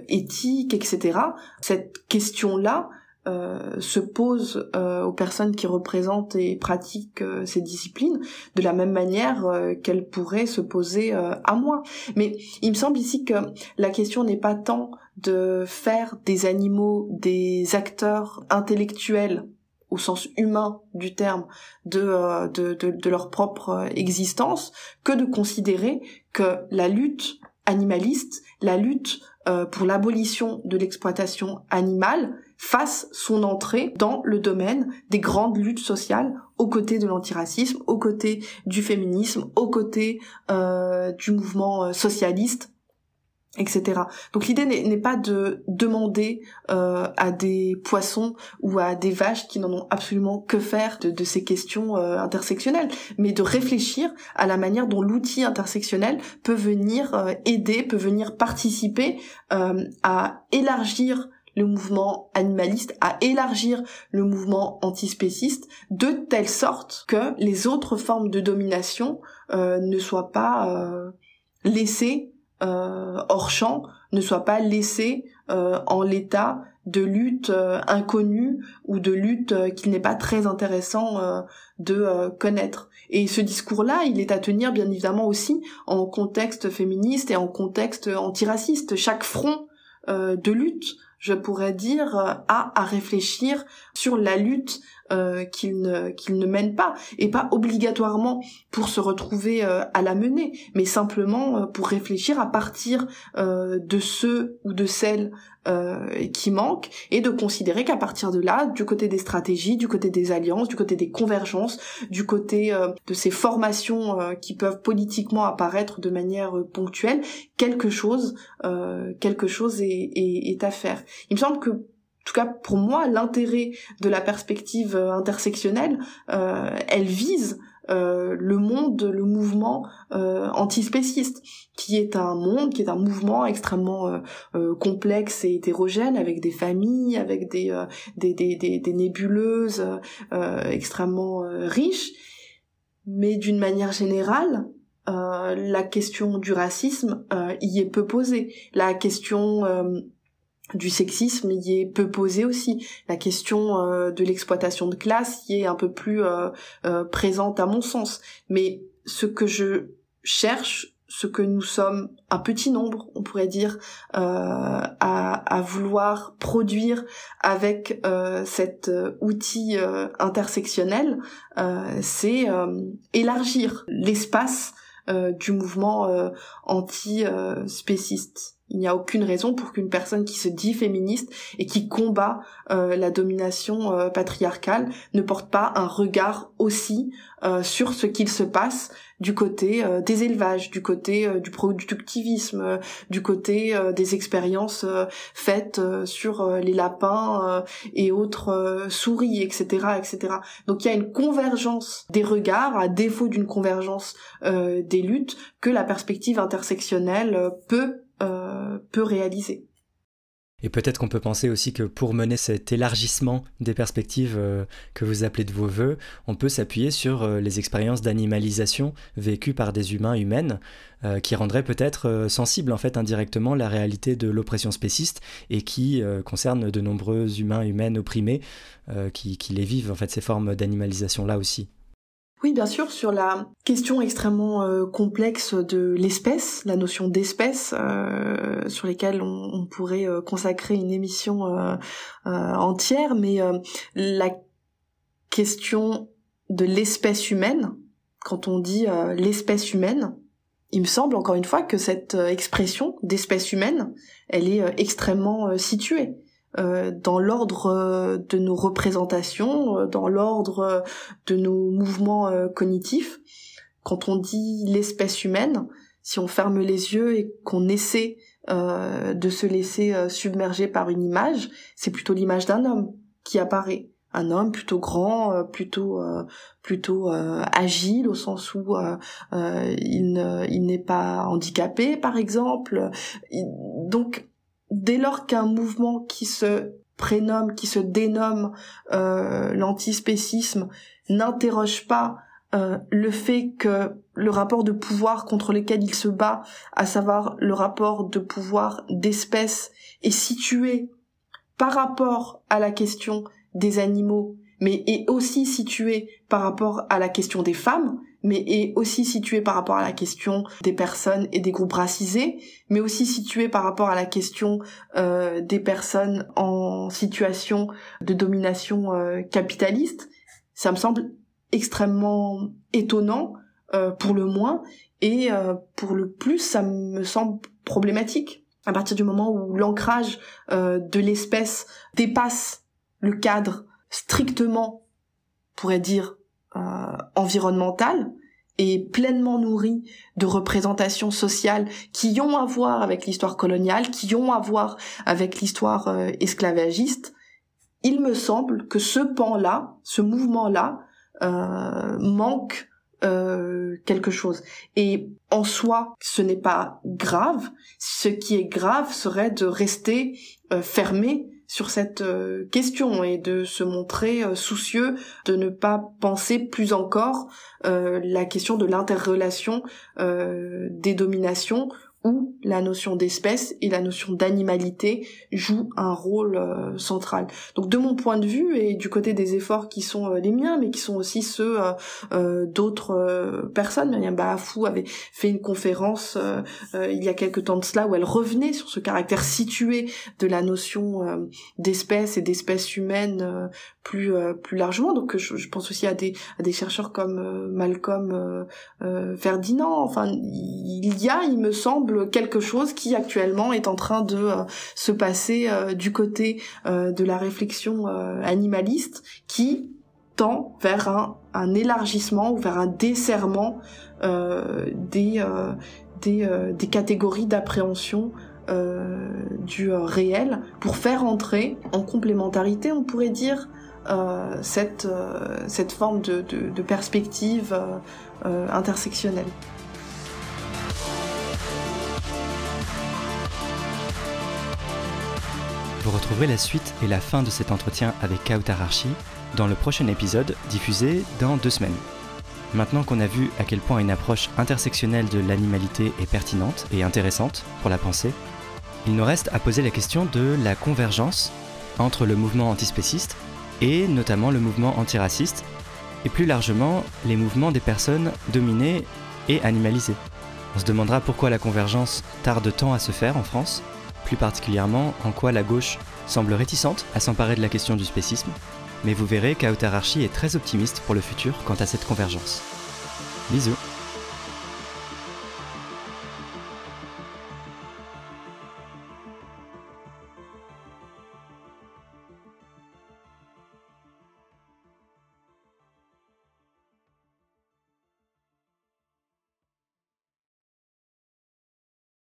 éthique, etc. Cette question-là, euh, se pose euh, aux personnes qui représentent et pratiquent euh, ces disciplines de la même manière qu'elle pourrait se poser à moi. Mais il me semble ici que la question n'est pas tant de faire des animaux des acteurs intellectuels au sens humain du terme de, de leur propre existence que de considérer que la lutte animaliste, la lutte pour l'abolition de l'exploitation animale, fasse son entrée dans le domaine des grandes luttes sociales aux côtés de l'antiracisme, aux côtés du féminisme, aux côtés euh, du mouvement euh, socialiste etc. Donc l'idée n'est pas de demander euh, à des poissons ou à des vaches qui n'en ont absolument que faire de, ces questions intersectionnelles, mais de réfléchir à la manière dont l'outil intersectionnel peut venir aider, peut venir participer à élargir le mouvement animaliste, à élargir le mouvement antispéciste de telle sorte que les autres formes de domination euh, ne soient pas euh, laissées euh, hors champ, ne soient pas laissées en l'état de lutte inconnue ou de lutte qu'il n'est pas très intéressant de connaître. Et ce discours-là, il est à tenir bien évidemment aussi en contexte féministe et en contexte antiraciste. Chaque front de lutte je pourrais dire, euh, a à réfléchir sur la lutte euh, qu'il ne qu'il ne mène pas. Et pas obligatoirement pour se retrouver euh, à la mener mais simplement pour réfléchir à partir de ceux ou de celles qui manquent et de considérer qu'à partir de là du côté des stratégies du côté des alliances du côté des convergences du côté de ces formations qui peuvent politiquement apparaître de manière ponctuelle quelque chose quelque chose est, est, est à faire. Il me semble que en tout cas pour moi, l'intérêt de la perspective euh, intersectionnelle, euh, elle vise le monde, le mouvement antispéciste, qui est un monde, qui est un mouvement extrêmement complexe et hétérogène, avec des familles, avec des, des, nébuleuses extrêmement riches, mais d'une manière générale, euh, la question du racisme euh, y est peu posée. La question euh, du sexisme y est peu posée aussi. La question de l'exploitation de classe y est un peu plus présente à mon sens. Mais ce que je cherche, ce que nous sommes un petit nombre, on pourrait dire, à, vouloir produire avec cet outil intersectionnel, c'est élargir l'espace euh, du mouvement euh, anti-spéciste. Il n'y a aucune raison pour qu'une personne qui se dit féministe et qui combat euh, la domination patriarcale ne porte pas un regard aussi sur ce qu'il se passe du côté des élevages, du côté du productivisme, du côté des expériences faites sur les lapins et autres souris, etc., etc. Donc il y a une convergence des regards, à défaut d'une convergence des luttes, que la perspective intersectionnelle peut peut réaliser. Et peut-être qu'on peut penser aussi que pour mener cet élargissement des perspectives euh, que vous appelez de vos voeux, on peut s'appuyer sur euh, les expériences d'animalisation vécues par des humains humaines, euh, qui rendraient peut-être sensibles en fait indirectement la réalité de l'oppression spéciste et qui concernent de nombreux humains humaines opprimés qui, qui les vivent en fait ces formes d'animalisation là aussi. Oui, bien sûr, sur la question extrêmement euh, complexe de l'espèce, la notion d'espèce, euh, sur lesquelles on, pourrait euh, consacrer une émission entière, mais la question de l'espèce humaine, quand on dit l'espèce humaine, il me semble encore une fois que cette expression d'espèce humaine, elle est extrêmement située. Euh, dans l'ordre euh, de nos représentations, euh, dans l'ordre de nos mouvements cognitifs. Quand on dit l'espèce humaine, si on ferme les yeux et qu'on essaie de se laisser submerger par une image, c'est plutôt l'image d'un homme qui apparaît un homme plutôt grand, plutôt plutôt agile au sens où il n'est pas handicapé par exemple. Donc dès lors qu'un mouvement qui se prénomme, qui se dénomme euh, l'antispécisme, n'interroge pas euh, le fait que le rapport de pouvoir contre lequel il se bat, à savoir le rapport de pouvoir d'espèce, est situé par rapport à la question des animaux, mais est aussi situé par rapport à la question des femmes, mais est aussi situé par rapport à la question des personnes et des groupes racisés, mais aussi situé par rapport à la question euh, des personnes en situation de domination euh, capitaliste. Ça me semble extrêmement étonnant, euh, pour le moins, et pour le plus, ça me semble problématique. À partir du moment où l'ancrage de l'espèce dépasse le cadre strictement, pourrait dire, euh, environnementale et pleinement nourrie de représentations sociales qui ont à voir avec l'histoire coloniale, qui ont à voir avec l'histoire euh, esclavagiste, il me semble que ce pan-là, ce mouvement-là, euh, manque euh, quelque chose. Et en soi, ce n'est pas grave. Ce qui est grave serait de rester fermé sur cette euh, question et de se montrer euh, soucieux de ne pas penser plus encore euh, la question de l'interrelation des dominations où la notion d'espèce et la notion d'animalité jouent un rôle euh, central. Donc de mon point de vue et du côté des efforts qui sont euh, les miens, mais qui sont aussi ceux euh, d'autres personnes, Myriam Baafou avait fait une conférence il y a quelque temps de cela où elle revenait sur ce caractère situé de la notion d'espèce et d'espèce humaine plus largement. Donc je, pense aussi à des chercheurs comme Malcolm Ferdinand. Enfin il y a, il me semble quelque chose qui actuellement est en train de euh, se passer euh, du côté euh, de la réflexion animaliste qui tend vers un, un, élargissement ou vers un desserrement des, des, catégories d'appréhension du réel pour faire entrer en complémentarité, on pourrait dire, cette, cette forme de perspective intersectionnelle. Vous retrouverez la suite et la fin de cet entretien avec Kautar Archi dans le prochain épisode diffusé dans deux semaines. Maintenant qu'on a vu à quel point une approche intersectionnelle de l'animalité est pertinente et intéressante pour la pensée, il nous reste à poser la question de la convergence entre le mouvement antispéciste et notamment le mouvement antiraciste, et plus largement les mouvements des personnes dominées et animalisées. On se demandera pourquoi la convergence tarde tant à se faire en France, plus particulièrement en quoi la gauche semble réticente à s'emparer de la question du spécisme, mais vous verrez qu'Autararchi est très optimiste pour le futur quant à cette convergence. Bisous